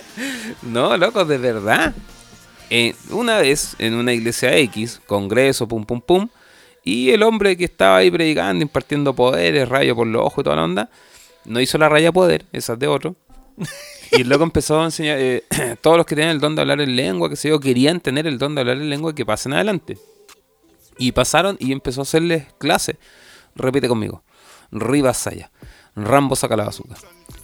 S5: No, loco, de verdad. Eh, una vez en una iglesia X, congreso, pum, pum, pum, y el hombre que estaba ahí predicando, impartiendo poderes, rayo por los ojos y toda la onda, no hizo la raya poder, esa es de otro. Y loco empezó a enseñar, eh, todos los que tenían el don de hablar en lengua, que se yo, querían tener el don de hablar en lengua, que pasen adelante. Y pasaron y empezó a hacerles clases. Repite conmigo. Ribasaya. Rambo saca la bazooka.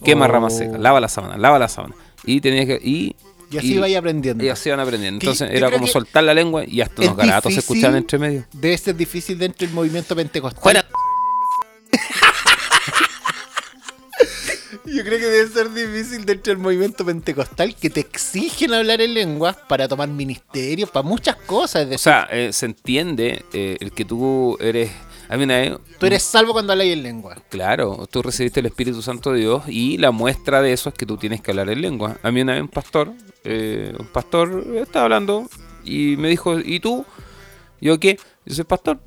S5: Quema
S4: Oh.
S5: rama seca. Lava la sábana. Lava la sábana. Y tenías que. Y,
S4: Y así vaya aprendiendo.
S5: y así van aprendiendo.
S4: Que
S5: Entonces era como
S4: que
S5: soltar la lengua y hasta unos garatos se escuchaban entre medio.
S4: Debe ser difícil dentro del movimiento pentecostal.
S5: ¡Fuera!
S4: Yo creo que debe ser difícil dentro del movimiento pentecostal que te exigen hablar en lenguas para tomar ministerios, para muchas cosas.
S5: O sea, eh, se entiende eh, el que tú eres. A mí una vez.
S4: tú eres salvo cuando hablas en lengua.
S5: Claro, tú recibiste el Espíritu Santo de Dios y la muestra de eso es que tú tienes que hablar en lengua. A mí una vez un pastor, eh, un pastor estaba hablando y me dijo, ¿y tú? ¿Yo qué? Yo soy pastor.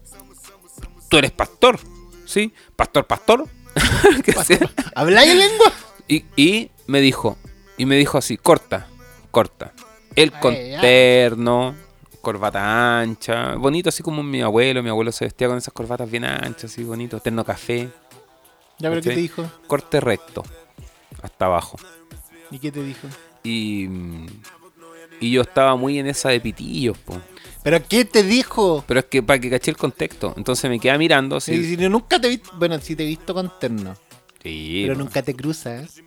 S5: ¿Tú eres pastor? ¿Sí? ¿Pastor, pastor?
S4: ¿Habláis en lengua?
S5: Y, y me dijo, y me dijo así, corta, corta. El
S4: Ay,
S5: con
S4: ay.
S5: terno, corbata ancha, bonito así como mi abuelo, mi abuelo se vestía con esas corbatas bien anchas, así bonito, terno café,
S4: Ya, pero ¿qué te dijo?
S5: corte recto, hasta abajo.
S4: ¿Y qué te dijo?
S5: Y, y yo estaba muy en esa de pitillos, po.
S4: ¿Pero qué te dijo?
S5: Pero es que para que caché el contexto, entonces me quedé mirando
S4: Si,
S5: así.
S4: si no- nunca te he visto, bueno, sí te he visto con terno,
S5: Sí,
S4: pero nunca te cruzas.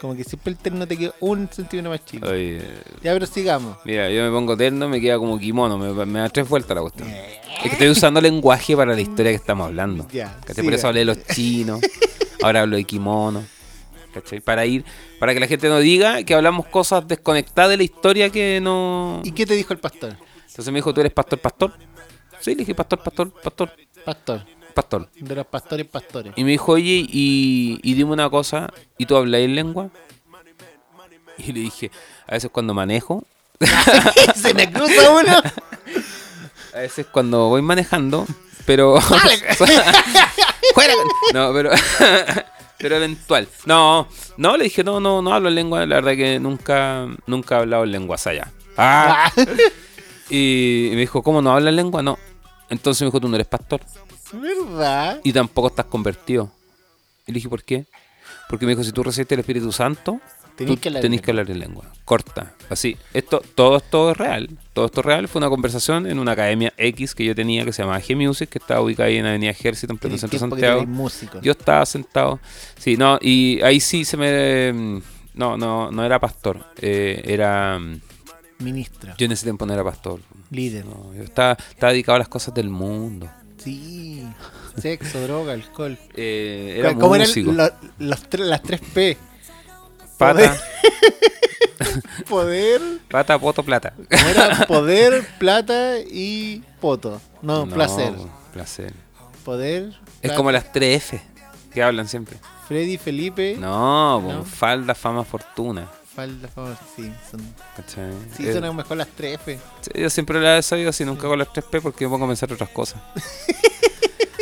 S4: Como que siempre el terno te queda un centímetro más chico.
S5: Oye,
S4: Ya, pero sigamos.
S5: Mira, yo me pongo terno, me queda como kimono, me, me da tres vueltas la cuestión. Es que estoy usando lenguaje para la historia que estamos hablando.
S4: Ya.
S5: Por eso hablé de los chinos, ahora hablo de kimono. ¿Cachai? Para ir, para que la gente no diga que hablamos cosas desconectadas de la historia que no.
S4: ¿Y qué te dijo el pastor?
S5: Entonces me dijo, ¿tú eres pastor, pastor? Sí, le dije, pastor, pastor, pastor,
S4: Pastor.
S5: pastor.
S4: De los pastores, pastores.
S5: Y me dijo, oye, y, y dime una cosa, ¿y tú hablas en lengua? Y le dije, a veces cuando manejo,
S4: Se me cruza uno.
S5: A veces cuando voy manejando, pero. ¡Fuera! No, pero. Pero eventual. No, no, le dije, no, no, no hablo en lengua. La verdad que nunca, nunca he hablado en lengua saya. Ah, Y me dijo, ¿cómo no hablas lengua? No. Entonces me dijo, tú no eres pastor.
S4: ¿Verdad?
S5: Y tampoco estás convertido. Y le dije, ¿por qué? Porque me dijo, si tú recibiste el Espíritu Santo,
S4: Tenés
S5: tú
S4: que hablar
S5: tenés
S4: en
S5: que hablar en lengua. Corta. Así. Esto, todo esto es real. Todo esto es real. Fue una conversación en una academia X que yo tenía que se llamaba G-Music, que estaba ubicada ahí en Avenida Ejército, en pleno centro de Santiago.
S4: músico.
S5: Yo estaba sentado. Sí, no, y ahí sí se me. mm, No, no, no era pastor. eh, era. mm,
S4: Ministro.
S5: Yo en ese tiempo no era pastor.
S4: Líder.
S5: No, yo estaba, estaba dedicado a las cosas del mundo.
S4: Sí. Sexo, droga, alcohol.
S5: Eh, era
S4: ¿Cómo eran
S5: músico.
S4: lo- los las tres P?
S5: Pata,
S4: Poder.
S5: pata, poto, plata.
S4: Poder, plata y poto. No, placer.
S5: Placer.
S4: Poder.
S5: Es
S4: plata,
S5: como las tres F que hablan siempre.
S4: Freddy, Felipe.
S5: No,
S4: No.
S5: falda, fama, fortuna.
S4: Falda, favor. Sí, son,
S5: ¿cachai?
S4: sí,
S5: Eh,
S4: son mejor las tres F.
S5: sí, yo siempre la he sabido así, nunca con las 3P porque me pongo a pensar otras cosas.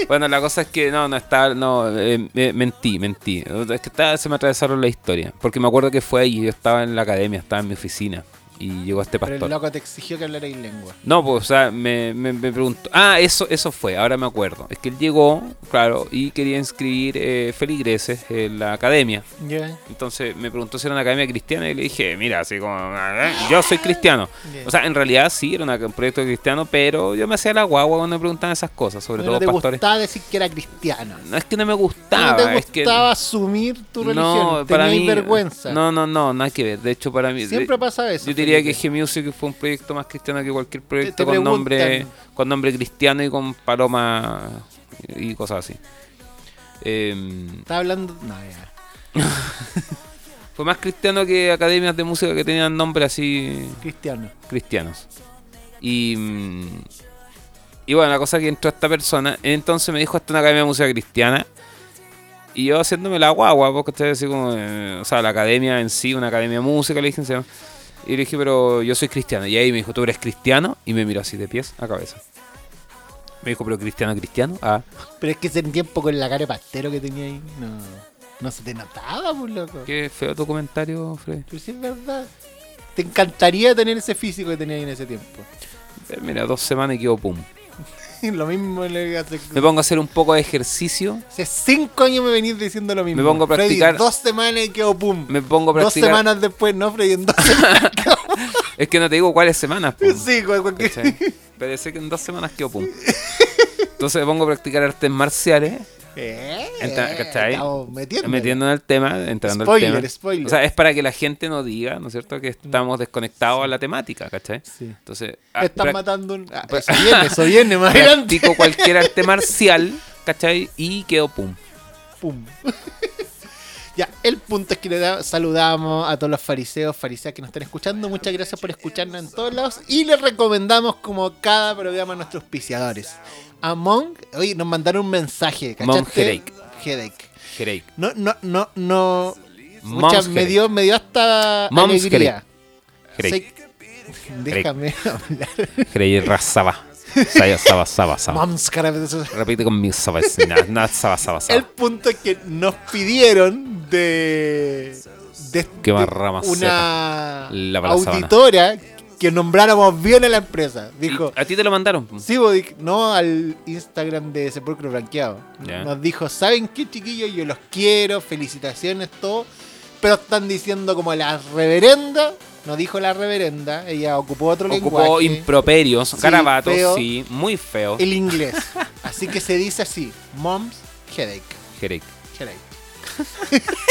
S5: bueno, la cosa es que no, no estaba, no, eh, eh, mentí, mentí. Es que estaba- se me atravesaron la historia. Porque me acuerdo que fue ahí, yo estaba en la academia, estaba en mi oficina. Y llegó este
S4: Pero el
S5: pastor.
S4: loco te exigió que hablarais lengua.
S5: No, pues, o sea, me, me, me preguntó. Ah, eso, eso fue, ahora me acuerdo. Es que él llegó, claro, y quería inscribir eh, feligreses en la academia.
S4: Ya.
S5: Entonces me preguntó si era una academia cristiana y le dije, mira, así como, "Ah, yo soy cristiano.
S4: Bien.
S5: O sea, en realidad sí, era una- un proyecto cristiano, pero yo me hacía la guagua cuando me preguntaban esas cosas, sobre
S4: no
S5: todo
S4: te
S5: pastores.
S4: gustaba decir que era cristiano.
S5: No es que no me
S4: No
S5: gustaba,
S4: te
S5: es que...
S4: gustaba asumir tu religión.
S5: No, para mí...
S4: vergüenza.
S5: No, no, no, nada que ver. De hecho, para mí...
S4: Siempre
S5: de-
S4: pasa eso.
S5: Yo diría que. G-Music fue un proyecto más cristiano que cualquier proyecto
S4: te
S5: con nombre con nombre cristiano y con paloma y cosas así. Em,
S4: Estaba hablando. No, ya.
S5: fue más cristiano que academias de música que tenían nombres así
S4: Cristiano.
S5: cristianos. Y, y bueno, la cosa es que entró esta persona, entonces me dijo, esta es una academia de música cristiana. Y yo haciéndome la guagua, porque estoy así como, eh, o sea, la academia en sí, una academia de música, le dije, se llama. Y le dije, pero yo soy cristiano. Y ahí me dijo, ¿tú eres cristiano? Y me miró así de pies a cabeza. Me dijo, ¿pero cristiano, cristiano? Ah,
S4: Pero es que ese tiempo con la cara de pastero que tenía ahí, no, no se te notaba, pues loco.
S5: qué feo tu comentario, Fred.
S4: Pero sí es verdad. Te encantaría tener ese físico que tenía ahí en ese tiempo.
S5: Mira, dos semanas y quedo pum.
S4: lo mismo le hace.
S5: Me pongo a hacer un poco de ejercicio.
S4: Hace cinco años me venís diciendo lo mismo.
S5: Me pongo a
S4: Freddy,
S5: practicar-
S4: dos semanas y quedo pum.
S5: Me pongo a
S4: Dos
S5: practicar.
S4: semanas después, no, Freddy, en dos semanas.
S5: Es que no te digo cuáles semanas. po.
S4: sí,
S5: ¿Cachai? Pero sé que en dos semanas quedo pum. Entonces me pongo a practicar artes marciales,
S4: Eh,
S5: Entra- ¿cachai?
S4: Metiendo.
S5: metiendo en el tema, entrando
S4: Spoiler,
S5: al tema.
S4: spoiler.
S5: O sea, es para que la gente no diga, ¿no es cierto?, que estamos desconectados a la temática, ¿cachai?
S4: Sí.
S5: Entonces, ah,
S4: Están
S5: prac-
S4: matando un. ah, eso viene, eso viene más adelante.
S5: cualquier arte marcial, ¿cachai? Y quedo pum.
S4: Pum. ya, el punto es que le da- saludamos a todos los fariseos, fariseas que nos están escuchando. Muchas gracias por escucharnos en todos lados. Y les recomendamos, como cada programa, a nuestros auspiciadores. Among, oye, nos mandaron un mensaje. ¿cachaste?
S5: Headache.
S4: Headache.
S5: Headache.
S4: No, no, no, no.
S5: Mom's
S4: Mucha- me,
S5: Headache.
S4: dio, me dio hasta
S5: Mom's
S4: alegría.
S5: Headache.
S4: Sé- Déjame hablar.
S5: Headache rasaba. Saya, saba, saba, saba. Repite conmigo, saba, sina, na, saba, saba,
S4: El
S5: saba.
S4: punto es que nos pidieron de, de
S5: Qué más
S4: de
S5: rama
S4: una
S5: La
S4: auditora que nombráramos bien a la empresa. Dijo,
S5: ¿A ti te lo mandaron?
S4: sí, no al Instagram de Sepulcro Blanqueado. Nos dijo, ¿saben qué, chiquillos? Yo los quiero, felicitaciones, todo. Pero están diciendo como la reverenda. No dijo la reverenda, ella ocupó otro
S5: Ocupó
S4: lenguaje.
S5: improperios,
S4: Sí,
S5: garabatos,
S4: feo.
S5: sí, muy feo.
S4: el inglés. Así que se dice así, Mom's Headache.
S5: Headache.
S4: Headache.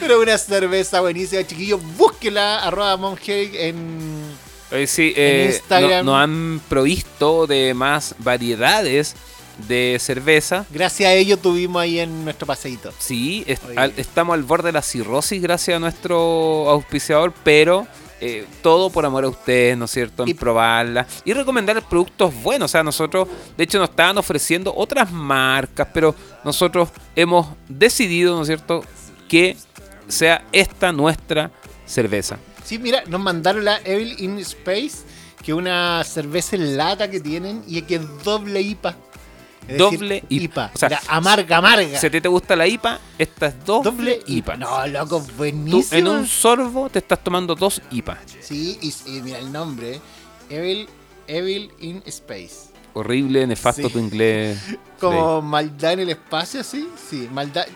S4: Pero una cerveza buenísima, chiquillos. Búsquela, arroba Mom Headache en...
S5: Eh, sí,
S4: En
S5: eh,
S4: Instagram.
S5: no- han provisto de más variedades de cerveza.
S4: Gracias a ello tuvimos ahí en nuestro paseíto.
S5: Sí, es- al- estamos al borde de la cirrosis gracias a nuestro auspiciador, pero eh, todo por amor a ustedes, ¿no es cierto? En
S4: Y-
S5: probarla y recomendar productos buenos. O sea, nosotros, de hecho, nos estaban ofreciendo otras marcas, pero nosotros hemos decidido, ¿no es cierto?, que sea esta nuestra cerveza.
S4: Sí, mira, nos mandaron la Evil in Space, que es una cerveza en lata que tienen y que es doble IPA. Es
S5: Doble
S4: decir,
S5: IPA. O sea,
S4: amarga, amarga.
S5: Si a ti te gusta la IPA, esta es doble, IPA.
S4: No, loco,
S5: Tú
S4: buenísimo.
S5: en un sorbo te estás tomando dos IPA.
S4: Sí, y, y mira el nombre. Evil, Evil in Space.
S5: Horrible, nefasto
S4: Sí.
S5: tu inglés.
S4: Como maldad en el espacio, ¿sí? Sí, maldad.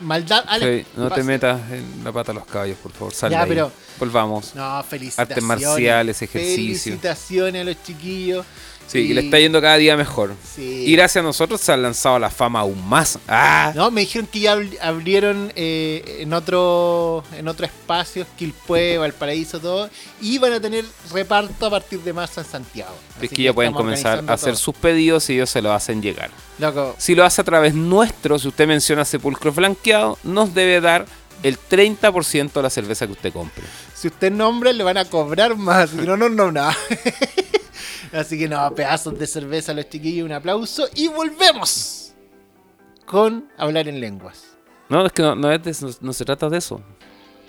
S4: Maldad
S5: Sí, no te metas en la pata a los caballos, por favor. Sal
S4: Ya, pero-
S5: Volvamos.
S4: No, felicitaciones.
S5: Artes marciales, ejercicio.
S4: Felicitaciones a los chiquillos.
S5: Sí, que le
S4: Y-
S5: está yendo cada día mejor.
S4: Sí.
S5: Y gracias a nosotros se han lanzado a la fama aún más. ¡Ah!
S4: No, me dijeron que ya abri- abrieron eh, en otro en otro espacio, Quilpue, Valparaíso, todo, y van a tener reparto a partir de marzo en Santiago.
S5: es
S4: Así
S5: que ya pueden comenzar a hacer
S4: todo.
S5: sus pedidos y ellos se lo hacen llegar.
S4: Loco,
S5: Si lo hace a través nuestro, si usted menciona Sepulcro Flanqueado, nos debe dar el 30% de la cerveza que usted compre.
S4: si usted nombra, le van a cobrar más, si no, no, no, nada. Así que no, pedazos de cerveza a los chiquillos, un aplauso, y volvemos con hablar en lenguas.
S5: No, es que no, no es de- no- no se trata de eso.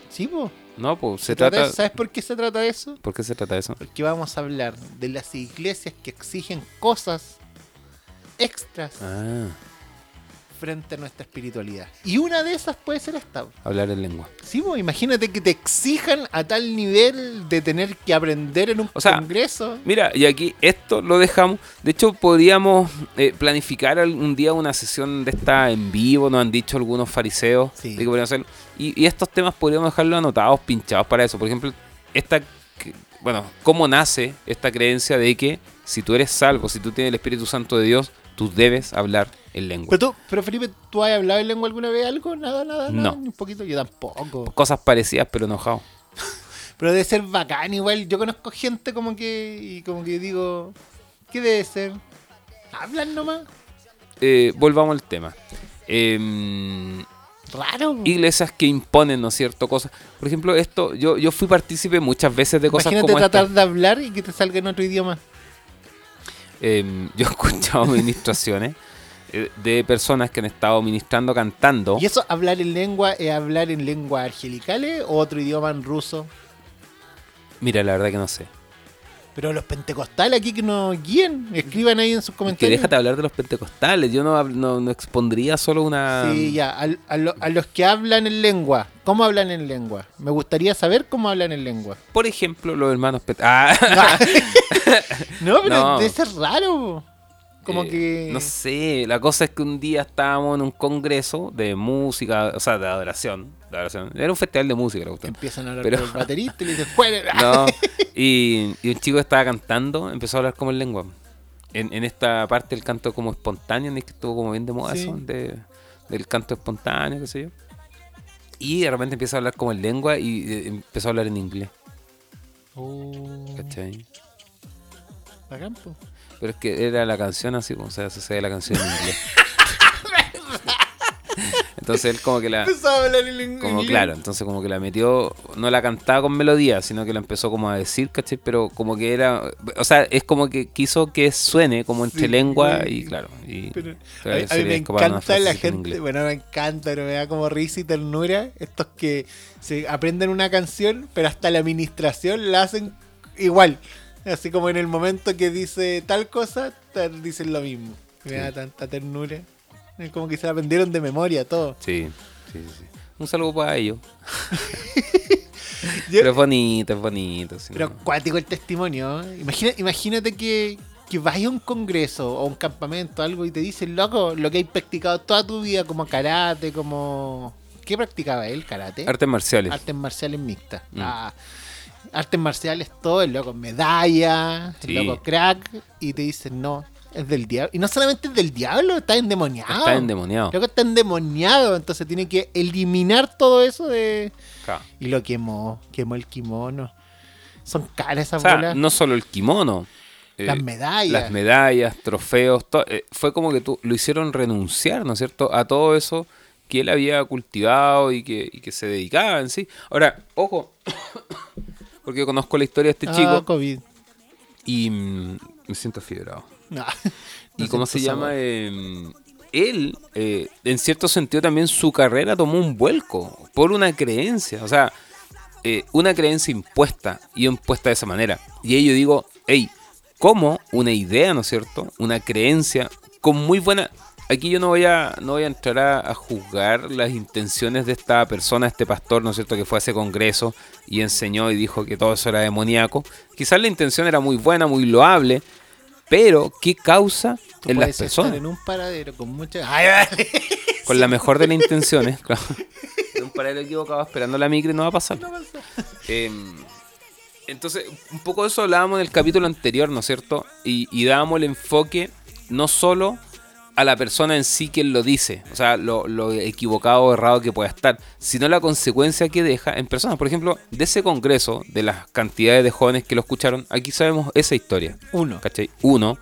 S4: ¿Sí, po?
S5: No, pues se,
S4: Se trata
S5: trata...
S4: ¿Sabes por qué se trata de eso?
S5: ¿Por qué se trata de eso?
S4: Porque vamos a hablar de las iglesias que exigen cosas extras
S5: Ah,
S4: frente a nuestra espiritualidad. Y una de esas puede ser esta.
S5: hablar en lengua.
S4: Sí, po, imagínate que te exijan a tal nivel de tener que aprender en un
S5: O sea,
S4: congreso.
S5: Mira, y aquí esto lo dejamos. De hecho, podríamos eh, planificar algún día una sesión de esta en vivo, nos han dicho algunos fariseos
S4: Sí.
S5: de que podríamos hacerlo. Y, y estos temas podríamos dejarlos anotados, pinchados para eso. Por ejemplo, esta, bueno, cómo nace esta creencia de que si tú eres salvo, si tú tienes el Espíritu Santo de Dios, tú debes hablar en lengua.
S4: Pero tú, pero Felipe, ¿tú has hablado en lengua alguna vez algo? Nada, nada, nada.
S5: No.
S4: Ni un poquito, yo tampoco.
S5: Cosas parecidas, pero enojado.
S4: Pero debe ser bacán igual. Yo conozco gente como que, y como que digo, ¿qué debe ser? Hablan nomás.
S5: Eh, volvamos al tema. Em,
S4: Raro.
S5: iglesias que imponen, ¿no es cierto? Cosas. Por ejemplo, esto, yo, yo fui partícipe muchas veces de cosas
S4: Imagínate
S5: como
S4: tratar
S5: esta.
S4: de hablar y que te salga en otro idioma.
S5: Em, yo he escuchado ministraciones eh, de personas que han estado ministrando cantando.
S4: ¿Y eso hablar en lengua es hablar en lengua angelicales o otro idioma en ruso?
S5: Mira, la verdad que no sé.
S4: Pero los pentecostales aquí que nos guíen, escriban ahí en sus
S5: Que
S4: comentarios.
S5: déjate hablar de los pentecostales. Yo no, no, no expondría solo una.
S4: Sí, ya, al- a, lo- a los que hablan en lengua, ¿cómo hablan en lengua? Me gustaría saber cómo hablan en lengua.
S5: Por ejemplo, los hermanos Ah,
S4: No, pero
S5: No.
S4: debe ser raro. Como
S5: eh,
S4: que...
S5: No sé, la cosa es que un día estábamos en un congreso de música, o sea, de adoración. de adoración. Era un festival de música, la.
S4: Empiezan a hablar
S5: Pero-
S4: con el baterista y le dicen, fuera.
S5: No, y, y un chico estaba cantando, empezó a hablar como en lengua. En, en esta parte el canto como espontáneo, ¿no? que estuvo como bien de moda
S4: Sí.
S5: eso, de- del canto espontáneo, qué sé yo. Y de repente empieza a hablar como en lengua y eh, empezó a hablar en inglés,
S4: Oh,
S5: ¿cachai?
S4: bacán, po.
S5: Pero es que era la canción así, o sea, se sabe la canción en inglés. Entonces él como que la...
S4: Empezó a hablar inglés.
S5: Como claro, entonces como que la metió, no la cantaba con melodía, sino que la empezó como a decir, ¿cachai? Pero como que era, o sea, es como que quiso que suene como entre
S4: Sí.
S5: lengua y claro. Y,
S4: Pero
S5: claro,
S4: a, a mí me encanta la
S5: en
S4: gente, bueno, me encanta, pero me da como risa y ternura estos que se aprenden una canción, pero hasta la administración la hacen igual. Así como en el momento que dice tal cosa, dicen lo mismo. Me da tanta ternura. Es como que se la aprendieron de memoria todo.
S5: Sí, sí, sí, sí. Un saludo para ellos. Pero es bonito, es bonito.
S4: Pero
S5: no.
S4: cuático el testimonio. ¿eh? Imagina, imagínate que, que vayas a un congreso o un campamento algo y te dicen, loco, lo que hay practicado toda tu vida como karate, como... ¿Qué practicaba él? ¿Karate?
S5: Artes marciales.
S4: Artes marciales mixtas.
S5: Mm.
S4: Ah, artes marciales todo, el loco medalla,
S5: Sí.
S4: el loco crack, y te dicen, no, es del diablo. Y no solamente es del diablo, está endemoniado.
S5: Está endemoniado.
S4: Loco está endemoniado, entonces tiene que eliminar todo eso de...
S5: Claro.
S4: Y lo quemó, quemó el kimono. Son caras
S5: O
S4: esas
S5: sea,
S4: bolas.
S5: no solo el kimono. eh,
S4: las medallas.
S5: Las medallas, trofeos, eh, fue como que tú lo hicieron renunciar, ¿no es cierto?, a todo eso que él había cultivado y que, y que se dedicaba en sí. Ahora, ojo, porque yo conozco la historia de este
S4: Ah,
S5: chico
S4: COVID.
S5: y mm, me siento fiebrado.
S4: No.
S5: ¿Y cómo se llama? Eh, él, eh, en cierto sentido, también su carrera tomó un vuelco por una creencia. O sea, eh, una creencia impuesta y impuesta de esa manera. Y ahí yo digo, hey, ¿cómo una idea, ¿no es cierto? Una creencia con muy buena... aquí yo no voy a, no voy a entrar a, a juzgar las intenciones de esta persona, este pastor, ¿no es cierto?, que fue a ese congreso y enseñó y dijo que todo eso era demoníaco. Quizás la intención era muy buena, muy loable, pero ¿qué causa
S4: Tú
S5: en las
S4: estar
S5: personas?
S4: en un paradero con muchas. Ay, vale.
S5: Con la mejor de las intenciones, claro. En un paradero equivocado esperando la micro y no va a pasar. Em, entonces, un poco de eso hablábamos en el capítulo anterior, ¿no es cierto? Y, y dábamos el enfoque no solo a la persona en sí quien lo dice, o sea, lo, lo equivocado o errado que pueda estar, sino la consecuencia que deja en personas. Por ejemplo, de ese congreso, de las cantidades de jóvenes que lo escucharon, aquí sabemos esa historia.
S4: Uno.
S5: ¿cachai? Uno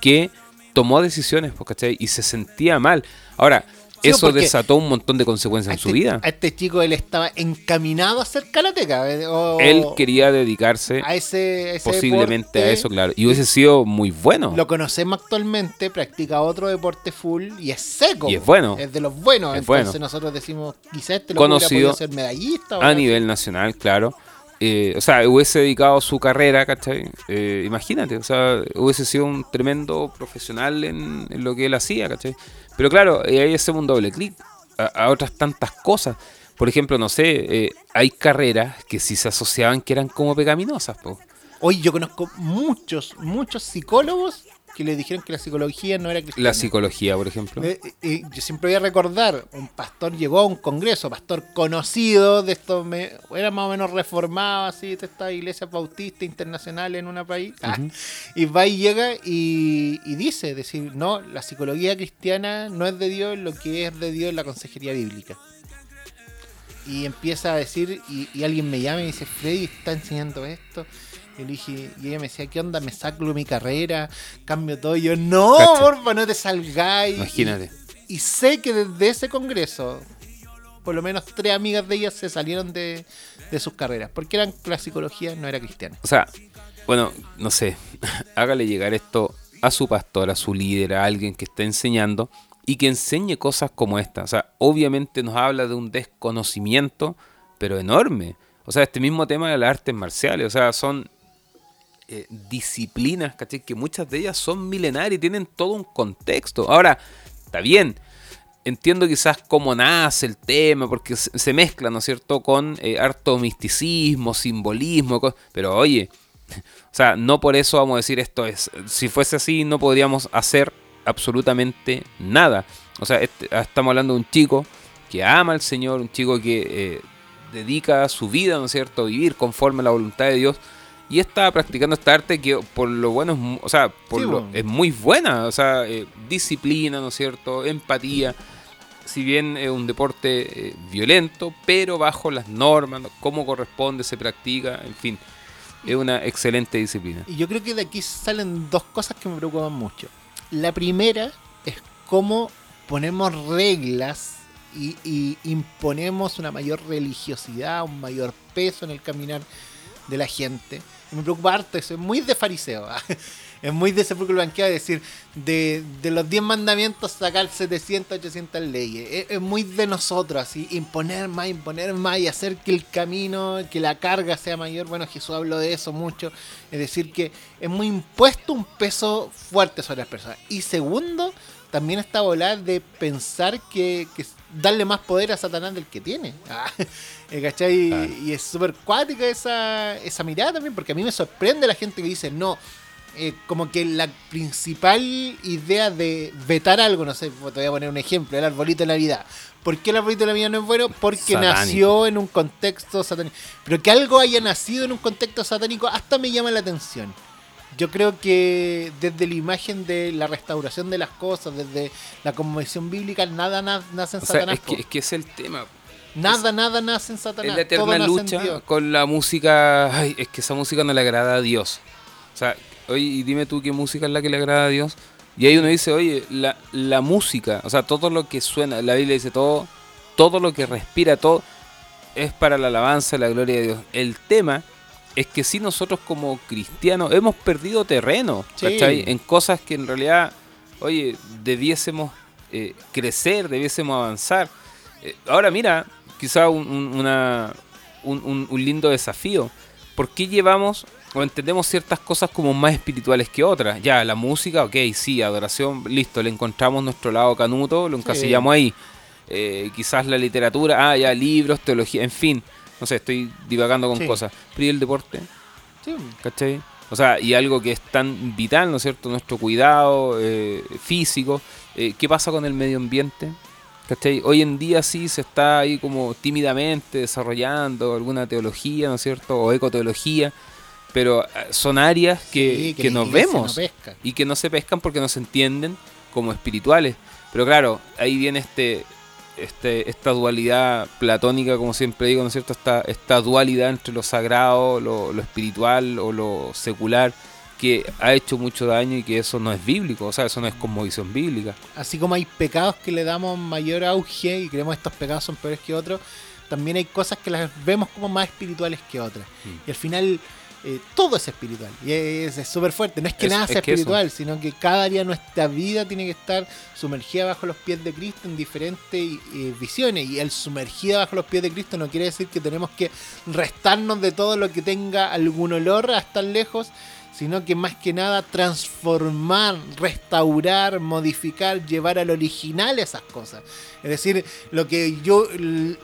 S5: que tomó decisiones, pues, ¿cachai? Y se sentía mal. Ahora, Eso
S4: porque
S5: desató un montón de consecuencias en su
S4: este-
S5: vida.
S4: A este chico él estaba encaminado a ser karateca.
S5: Él quería dedicarse
S4: a ese, a ese
S5: posiblemente a eso, claro. Y hubiese sido muy bueno.
S4: Lo conocemos actualmente, practica otro deporte full y es seco.
S5: Y es bueno.
S4: Es de los buenos.
S5: Es
S4: entonces
S5: bueno.
S4: nosotros decimos, quizás este lo
S5: Conocido
S4: ser medallista.
S5: a nivel nacional, claro. Eh, o sea, hubiese dedicado su carrera, ¿cachai? Eh, imagínate, o sea, hubiese sido un tremendo profesional en, lo que él hacía, ¿cachai? Pero claro, eh, ahí hacemos un doble clic a, otras tantas cosas. Por ejemplo, no sé, eh, hay carreras que sí se asociaban que eran como pecaminosas, po.
S4: Hoy yo conozco muchos, muchos psicólogos que le dijeron que la psicología no era cristiana.
S5: La psicología, por ejemplo.
S4: Eh, eh, yo siempre voy a recordar, un pastor llegó a un congreso, pastor conocido de estos, me- era más o menos reformado así, de esta iglesia bautista internacional en una país, Ah, y va y llega y, y dice, decir, no, la psicología cristiana no es de Dios, lo que es de Dios es la consejería bíblica. Y empieza a decir, y, y alguien me llama y dice, Freddy está enseñando esto. Y, le dije, y ella me decía, ¿qué onda? ¿Me saco mi carrera? ¿Cambio todo? Y yo, no,
S5: Cacha.
S4: porfa, no te salgáis.
S5: Imagínate.
S4: Y, y sé que desde ese congreso, por lo menos tres amigas de ellas se salieron de, de sus carreras, porque eran la psicología no era cristiana.
S5: O sea, bueno, no sé, hágale llegar esto a su pastor, a su líder, a alguien que está enseñando y que enseñe cosas como esta. O sea, obviamente nos habla de un desconocimiento, pero enorme. O sea, este mismo tema de las artes marciales, o sea, son eh, disciplinas, ¿cachai? Que muchas de ellas son milenarias y tienen todo un contexto. Ahora, está bien, entiendo quizás cómo nace el tema, porque se mezcla, ¿no es cierto?, con eh, harto misticismo, simbolismo, pero oye, o sea, no por eso vamos a decir esto es, si fuese así no podríamos hacer absolutamente nada. O sea, este- ah, estamos hablando de un chico que ama al Señor, un chico que eh, dedica su vida, ¿no es cierto?, a vivir conforme a la voluntad de Dios. Y está practicando esta arte que por lo bueno es, o sea, por
S4: Sí,
S5: lo-
S4: bueno.
S5: es muy buena, o sea, eh, disciplina, ¿no es cierto?, empatía. Si bien es un deporte eh, violento, pero bajo las normas, ¿no? cómo corresponde, se practica, en fin, es una excelente disciplina.
S4: Y yo creo que de aquí salen dos cosas que me preocupan mucho. La primera es cómo ponemos reglas y, y imponemos una mayor religiosidad, un mayor peso en el caminar de la gente. Me preocupa harto eso, es muy de fariseo. Es muy de sepulcro blanqueado decir, de, de los 10 mandamientos sacar 700, 800 leyes. Es, es muy de nosotros, así, imponer más, imponer más y hacer que el camino, que la carga sea mayor. Bueno, Jesús habló de eso mucho. Es decir, que es muy impuesto un peso fuerte sobre las personas. Y segundo, también está volar de pensar que darle más poder a Satanás del que tiene. Ah, eh, ¿Cachai?
S5: Claro.
S4: Y es súper cuática esa, esa mirada también, porque a mí me sorprende la gente que dice, no, eh, como que la principal idea de vetar algo, no sé, te voy a poner un ejemplo, el arbolito de Navidad. ¿Por qué el arbolito de Navidad no es bueno? Porque
S5: Satánico.
S4: nació en un contexto satánico. Pero que algo haya nacido en un contexto satánico hasta me llama la atención. Yo creo que desde la imagen de la restauración de las cosas, desde la conmovisión bíblica, nada na- nace en
S5: O sea,
S4: Satanás.
S5: es que, es que es el tema.
S4: nada, nada nace en Satanás.
S5: Es la
S4: todo
S5: eterna
S4: en
S5: lucha con la música. Ay, es que esa música no le agrada a Dios. O sea, oye, dime tú qué música es la que le agrada a Dios. Y ahí uno dice, oye, la, la música, o sea, todo lo que suena, la Biblia dice todo, todo lo que respira, todo es para la alabanza, la gloria de Dios. El tema es que si nosotros como cristianos hemos perdido terreno,
S4: Sí.
S5: ¿cachai? En cosas que en realidad, oye, debiésemos eh, crecer, debiésemos avanzar. Eh, ahora mira, quizá un, un- una, un, un- un lindo desafío. ¿Por qué llevamos o entendemos ciertas cosas como más espirituales que otras. Ya, la música, ok, sí, adoración, listo, le encontramos nuestro lado canuto, lo encasillamos ahí. Eh, quizás la literatura, ah, ya, libros, teología, en fin. No sé, estoy divagando con
S4: Sí.
S5: cosas. Pero ¿y el deporte?
S4: Sí.
S5: ¿Cachai? O sea, y algo que es tan vital, ¿no es cierto? Nuestro cuidado eh, físico. Eh, ¿Qué pasa con el medio ambiente? ¿Cachai? Hoy en día sí se está ahí como tímidamente desarrollando alguna teología, ¿no es cierto? O ecoteología. Pero eh, son áreas que,
S4: Sí,
S5: que nos vemos
S4: no
S5: y que no se pescan porque no se entienden como espirituales. Pero claro, ahí viene este, este, esta dualidad platónica, como siempre digo, ¿no es cierto? Esta, esta dualidad entre lo sagrado, lo, lo espiritual o lo secular, que ha hecho mucho daño y que eso no es bíblico, o sea, eso no es cosmovisión bíblica.
S4: Así como hay pecados que le damos mayor auge y creemos que estos pecados son peores que otros, también hay cosas que las vemos como más espirituales que otras.
S5: Mm.
S4: Y al final eh, todo es espiritual. Y es súper fuerte. No es que
S5: Es-
S4: nada
S5: es
S4: sea
S5: que
S4: espiritual, sino que cada día nuestra vida tiene que estar sumergida bajo los pies de Cristo en diferentes eh, visiones. Y el sumergida bajo los pies de Cristo no quiere decir que tenemos que restarnos de todo lo que tenga algún olor a estar lejos, sino que más que nada transformar, restaurar, modificar, llevar al original esas cosas. Es decir, lo que yo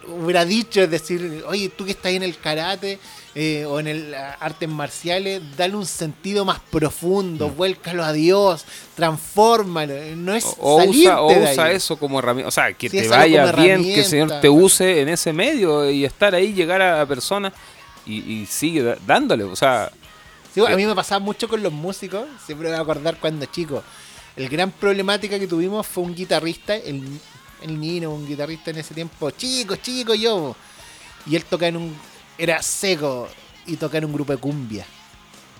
S4: hubiera dicho es decir, oye, tú que estás ahí en el karate eh, o en el artes marciales, dale un sentido más profundo, vuélcalo a Dios, transfórmalo. No es
S5: O
S4: salirte
S5: usa, o
S4: de
S5: usa
S4: ahí.
S5: eso como herramienta, o sea, que
S4: Sí,
S5: te vaya bien, que el Señor te use en ese medio y estar ahí, llegar a, personas y, y sigue dándole, o sea,
S4: Sí, a mí me pasaba mucho con los músicos, siempre me voy a acordar cuando chico. El gran problemática que tuvimos fue un guitarrista, el, el Nino, un guitarrista en ese tiempo, chico, chico yo. Y él tocaba en un. Era seco y tocaba en un grupo de cumbia.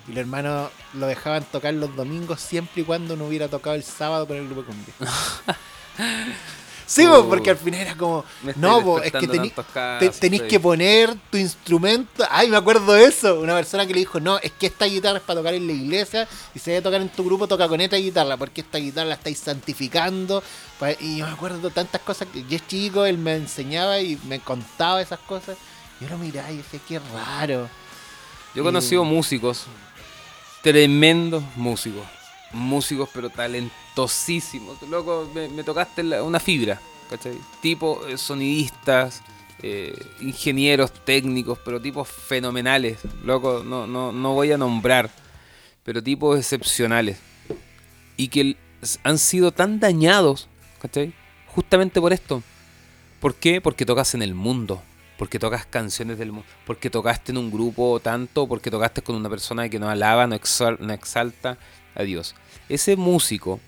S4: Y los hermanos lo dejaban tocar los domingos siempre y cuando no hubiera tocado el sábado con el grupo de cumbia. sí, po,
S5: Uh,
S4: porque al final era como. No, po, es que te- tenéis
S5: estoy-
S4: que poner tu instrumento. Ay, me acuerdo de eso. Una persona que le dijo, no, es que esta guitarra es para tocar en la iglesia y si debe tocar en tu grupo, toca con esta guitarra, porque esta guitarra la estáis santificando. Y yo me acuerdo tantas cosas que yo es chico, él me enseñaba y me contaba esas cosas. Yo lo miraba y decía, qué raro.
S5: Yo he conocido músicos, tremendos músicos, músicos pero Loco, me, tocaste una fibra, ¿cachai? Tipo eh, sonidistas, eh, ingenieros técnicos, pero tipos fenomenales. Loco, no, no, no voy a nombrar, pero tipos excepcionales. Y que han sido tan dañados, ¿cachai? Justamente por esto. ¿Por qué? Porque tocas en el mundo. Porque tocas canciones del mundo. Porque tocaste en un grupo tanto. Porque tocaste con una persona que no alaba, no, exal- no exalta a Dios. Ese músico,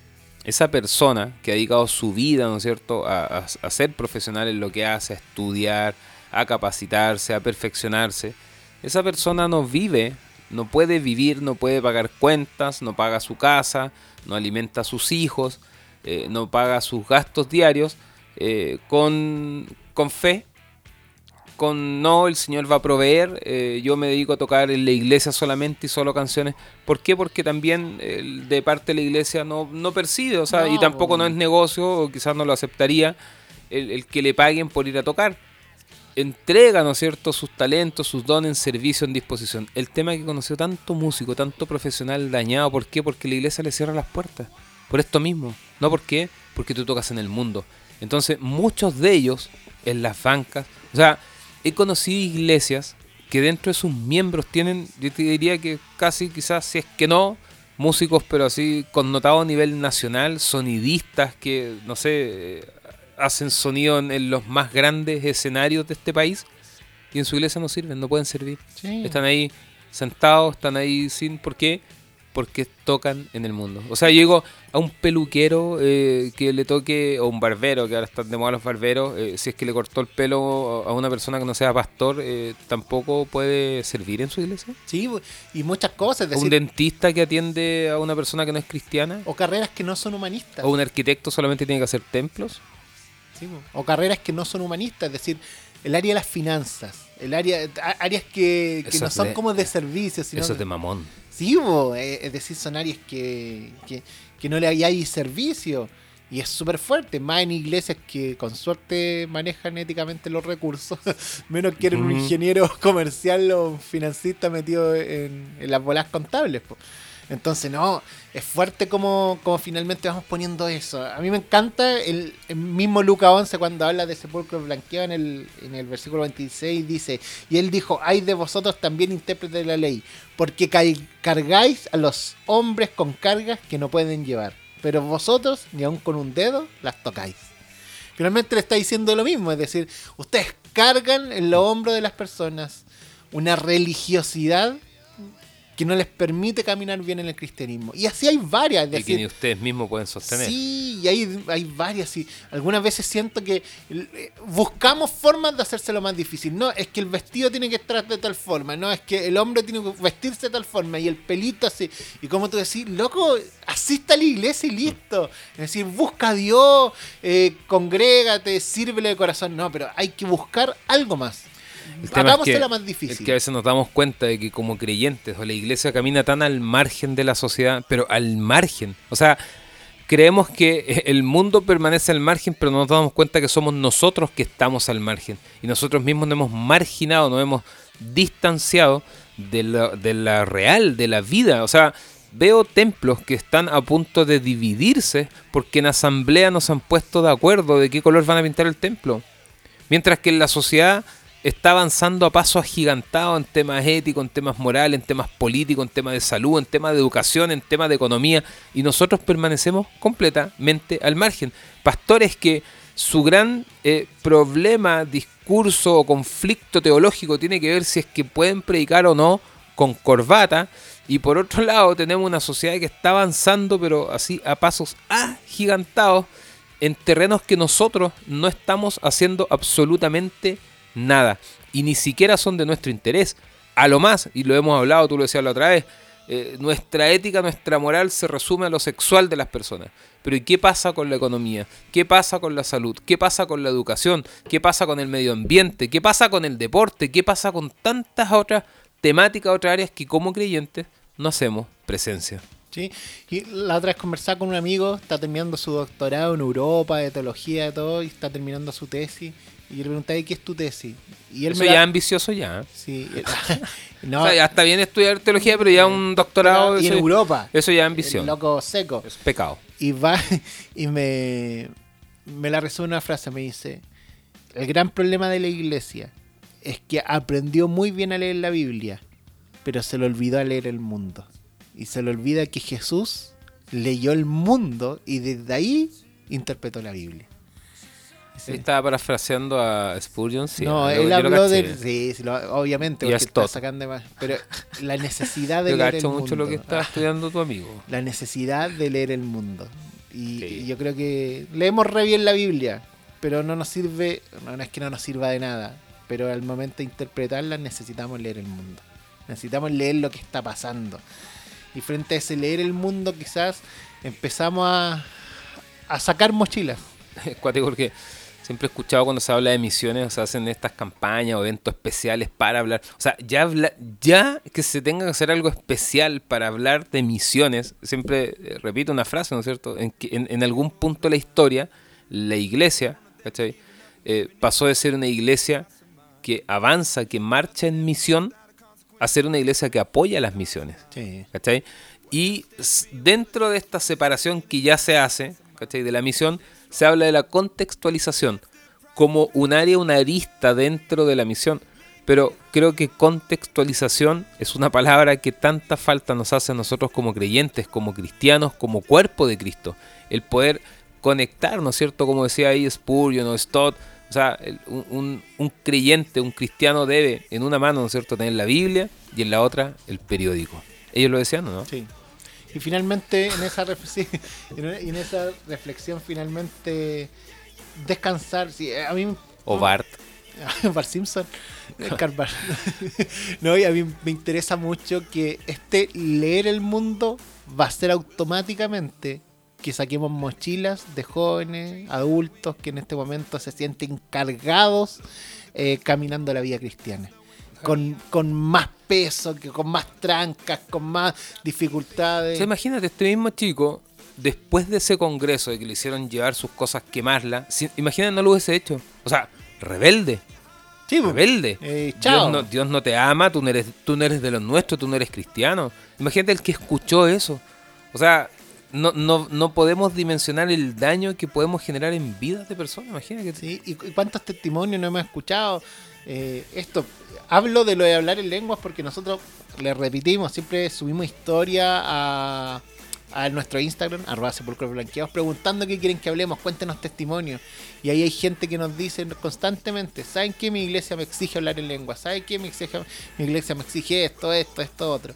S5: esa persona que ha dedicado su vida, ¿no es cierto?, a, ser profesional en lo que hace, a estudiar, a capacitarse, a perfeccionarse. Esa persona no vive, no puede vivir, no puede pagar cuentas, no paga su casa, no alimenta a sus hijos, eh, no paga sus gastos diarios eh, con, con fe, con no, el Señor va a proveer, eh, yo me dedico a tocar en la iglesia solamente y solo canciones. ¿Por qué? Porque también eh, de parte de la iglesia no, no percibe, o sea, y
S4: No,
S5: tampoco no es negocio, o quizás no lo aceptaría el, el que le paguen por ir a tocar. Entrega, ¿no es cierto?, sus talentos, sus dones en servicio, en disposición. El tema que conoció tanto músico, tanto profesional dañado, ¿por qué? Porque la iglesia le cierra las puertas. Por esto mismo. ¿No por qué? Porque tú tocas en el mundo. Entonces, muchos de ellos en las bancas, o sea, he conocido iglesias que dentro de sus miembros tienen, yo te diría que casi quizás, si es que no, músicos, pero así connotados a nivel nacional, sonidistas que, no sé, hacen sonido en, en los más grandes escenarios de este país y en su iglesia no sirven, no pueden servir.
S4: Sí.
S5: Están ahí sentados, están ahí sin... ¿Por qué? Porque tocan en el mundo. O sea, yo digo a un peluquero eh, que le toque, o un barbero, que ahora están de moda los barberos, eh, si es que le cortó el pelo a una persona que no sea pastor, eh, tampoco puede servir en su iglesia.
S4: Sí, y muchas cosas. Es
S5: un dentista que atiende a una persona que no es cristiana.
S4: o carreras que no son humanistas.
S5: O un arquitecto solamente tiene que hacer templos.
S4: Sí, o carreras que no son humanistas, es decir, el área de las finanzas, el área áreas que, no son
S5: de-
S4: como de servicio, sino
S5: Eso es de mamón.
S4: Sí, eh, es decir, son áreas que, que, que no le hay servicio Y es súper fuerte, más en iglesias que con suerte manejan éticamente los recursos, menos quieren un
S5: Ujú.
S4: ingeniero comercial o un financista metido en, en las bolas contables. po. Entonces, no, es fuerte como, como finalmente vamos poniendo eso. A mí me encanta el, mismo Lucas 11 cuando habla de sepulcro blanqueado en el, en el versículo 26, dice, y él dijo, hay de vosotros también intérpretes de la ley, porque ca- cargáis a los hombres con cargas que no pueden llevar, pero vosotros, ni aun con un dedo, las tocáis. Finalmente le está diciendo lo mismo, es decir, ustedes cargan en los hombros de las personas una religiosidad que no les permite caminar bien en el cristianismo. Y así hay varias. Es
S5: Y que
S4: decir,
S5: ni ustedes mismos pueden sostener.
S4: Sí, y hay, hay varias. Y algunas veces siento que eh, buscamos formas de hacérselo más difícil. No, es que el vestido tiene que estar de tal forma. No, es que el hombre tiene que vestirse de tal forma. Y el pelito así. Y como tú decís, loco, asista a la iglesia y listo. Es decir, busca a Dios, eh, congrégate, sírvele de corazón. No, pero hay que buscar algo más.
S5: El tema es que-
S4: más
S5: Es
S4: difícil.
S5: que a veces nos damos cuenta de que como creyentes o la iglesia camina tan al margen de la sociedad, pero al margen. O sea, creemos que el mundo permanece al margen, pero no nos damos cuenta que somos nosotros que estamos al margen. Y nosotros mismos nos hemos marginado, nos hemos distanciado de la, de la real, de la vida. O sea, veo templos que están a punto de dividirse porque en asamblea nos han puesto de acuerdo de qué color van a pintar el templo. Mientras que en la sociedad está avanzando a pasos agigantados en temas éticos, en temas morales, en temas políticos, en temas de salud, en temas de educación, en temas de economía, y nosotros permanecemos completamente al margen. Pastores que su gran eh, problema, discurso o conflicto teológico tiene que ver si es que pueden predicar o no con corbata, y por otro lado tenemos una sociedad que está avanzando, pero así a pasos agigantados, en terrenos que nosotros no estamos haciendo absolutamente nada y ni siquiera son de nuestro interés. A lo más, y lo hemos hablado, tú lo decías la otra vez, eh, nuestra ética, nuestra moral se resume a lo sexual de las personas. Pero ¿y qué pasa con la economía? ¿Qué pasa con la salud? ¿Qué pasa con la educación? ¿Qué pasa con el medio ambiente? ¿Qué pasa con el deporte? ¿Qué pasa con tantas otras temáticas, otras áreas que como creyentes no hacemos presencia?
S4: Sí, y la otra vez conversaba con un amigo, está terminando su doctorado en Europa, de teología, de todo, y está terminando su tesis. Y yo le pregunté, ¿y qué es tu tesis? Y él
S5: Eso
S4: me
S5: ya
S4: da-
S5: ambicioso ya.
S4: Sí, no,
S5: O sea, ya está bien estudiar teología, pero ya un doctorado...
S4: y en
S5: eso-
S4: Europa.
S5: Eso ya es ambición.
S4: loco seco.
S5: Es pecado.
S4: Y va y me, me la resume una frase, me dice, el gran problema de la iglesia es que aprendió muy bien a leer la Biblia, pero se le olvidó a leer el mundo. Y se le olvida que Jesús leyó el mundo y desde ahí interpretó la Biblia. Sí.
S5: Estaba parafraseando a Spurgeon, sí.
S4: no, él
S5: lo
S4: habló de... Sí, sí, lo- obviamente,
S5: Y
S4: porque está sacando más. Pero la necesidad de
S5: Yo
S4: leer el mundo.
S5: mucho lo que está estudiando tu amigo.
S4: la necesidad de leer el mundo. Y,
S5: Sí.
S4: y yo creo que leemos re bien la Biblia, pero no nos sirve, no, no es que no nos sirva de nada, pero al momento de interpretarla necesitamos leer el mundo. Necesitamos leer lo que está pasando. Y frente a ese leer el mundo quizás empezamos a, a sacar mochilas.
S5: Cuático porque siempre he escuchado cuando se habla de misiones, o se hacen estas campañas o eventos especiales para hablar. O sea, ya, habla- ya que se tenga que hacer algo especial para hablar de misiones, siempre eh, repito una frase, ¿no es cierto? En, que en, en algún punto de la historia, la iglesia, ¿cachai? Eh, pasó de ser una iglesia que avanza, que marcha en misión, a ser una iglesia que apoya las misiones.
S4: Sí.
S5: ¿cachai? Y dentro de esta separación que ya se hace, ¿cachai? De la misión, se habla de la contextualización como un área, una arista dentro de la misión. Pero creo que contextualización es una palabra que tanta falta nos hace a nosotros como creyentes, como cristianos, como cuerpo de Cristo. El poder conectar, ¿no es cierto? Como decía ahí Spurgeon o Stott. O sea, un, creyente, un cristiano debe en una mano, ¿no es cierto?, tener la Biblia y en la otra el periódico. Ellos lo decían, ¿o ¿no?
S4: Sí. Y finalmente en esa, en esa reflexión finalmente descansar. Sí, a mí
S5: O Bart.
S4: Bart Simpson. Barth. no, y a mí me interesa mucho que este leer el mundo va a ser automáticamente que saquemos mochilas de jóvenes, adultos que en este momento se sienten cargados eh, caminando la vida cristiana. Con, con más peso, que con más trancas, con más
S5: O
S4: dificultades.
S5: sea, imagínate, este mismo chico después de ese congreso de que le hicieron llevar sus cosas, quemarlas, si, imagínate no lo hubiese hecho. O sea, rebelde.
S4: Sí, po.
S5: Rebelde.
S4: Eh, chao.
S5: Dios, no, Dios no te ama, tú no, eres, tú no eres de los nuestros, tú no eres cristiano. Imagínate el que escuchó eso. O sea, no, no, no podemos dimensionar el daño que podemos generar en vidas de personas. Imagínate
S4: Sí, ¿y cu- cuántos testimonios no hemos escuchado? Eh, esto, hablo de lo de hablar en lenguas porque nosotros, le repetimos, siempre subimos historia a, a nuestro Instagram, arroba sepulcros blanqueados, preguntando qué quieren que hablemos, cuéntenos testimonios. Y ahí hay gente que nos dice constantemente, ¿saben qué? Mi iglesia me exige hablar en lengua, ¿saben qué? Mi iglesia, mi iglesia me exige esto, esto, esto, otro.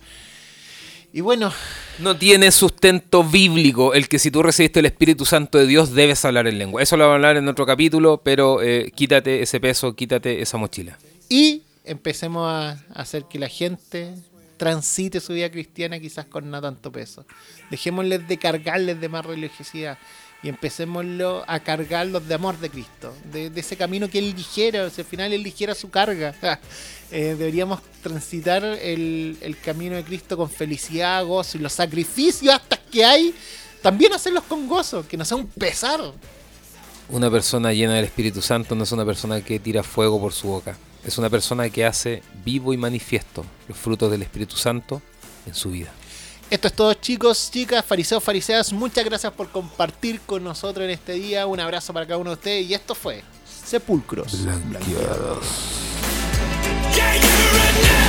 S4: Y bueno,
S5: No tiene sustento bíblico el que si tú recibiste el Espíritu Santo de Dios debes hablar en lengua. Eso lo vamos a hablar en otro capítulo, pero eh, quítate ese peso, quítate esa mochila.
S4: Y empecemos a hacer que la gente transite su vida cristiana quizás con no tanto peso. Dejémosles de cargarles de más religiosidad y empecémoslo a cargarlos de amor de Cristo, de, ese camino que Él dijera, o al final Él dijera su carga. Eh, deberíamos transitar el, el camino de Cristo con felicidad, gozo y los sacrificios hasta que hay, también hacerlos con gozo, que no sea un pesar.
S5: Una persona llena del Espíritu Santo no es una persona que tira fuego por su boca. Es una persona que hace vivo y manifiesto los frutos del Espíritu Santo en su vida.
S4: Esto es todo chicos, chicas, fariseos, fariseas. Muchas gracias por compartir con nosotros en este día. Un abrazo para cada uno de ustedes. Y esto fue Sepulcros.
S6: You're a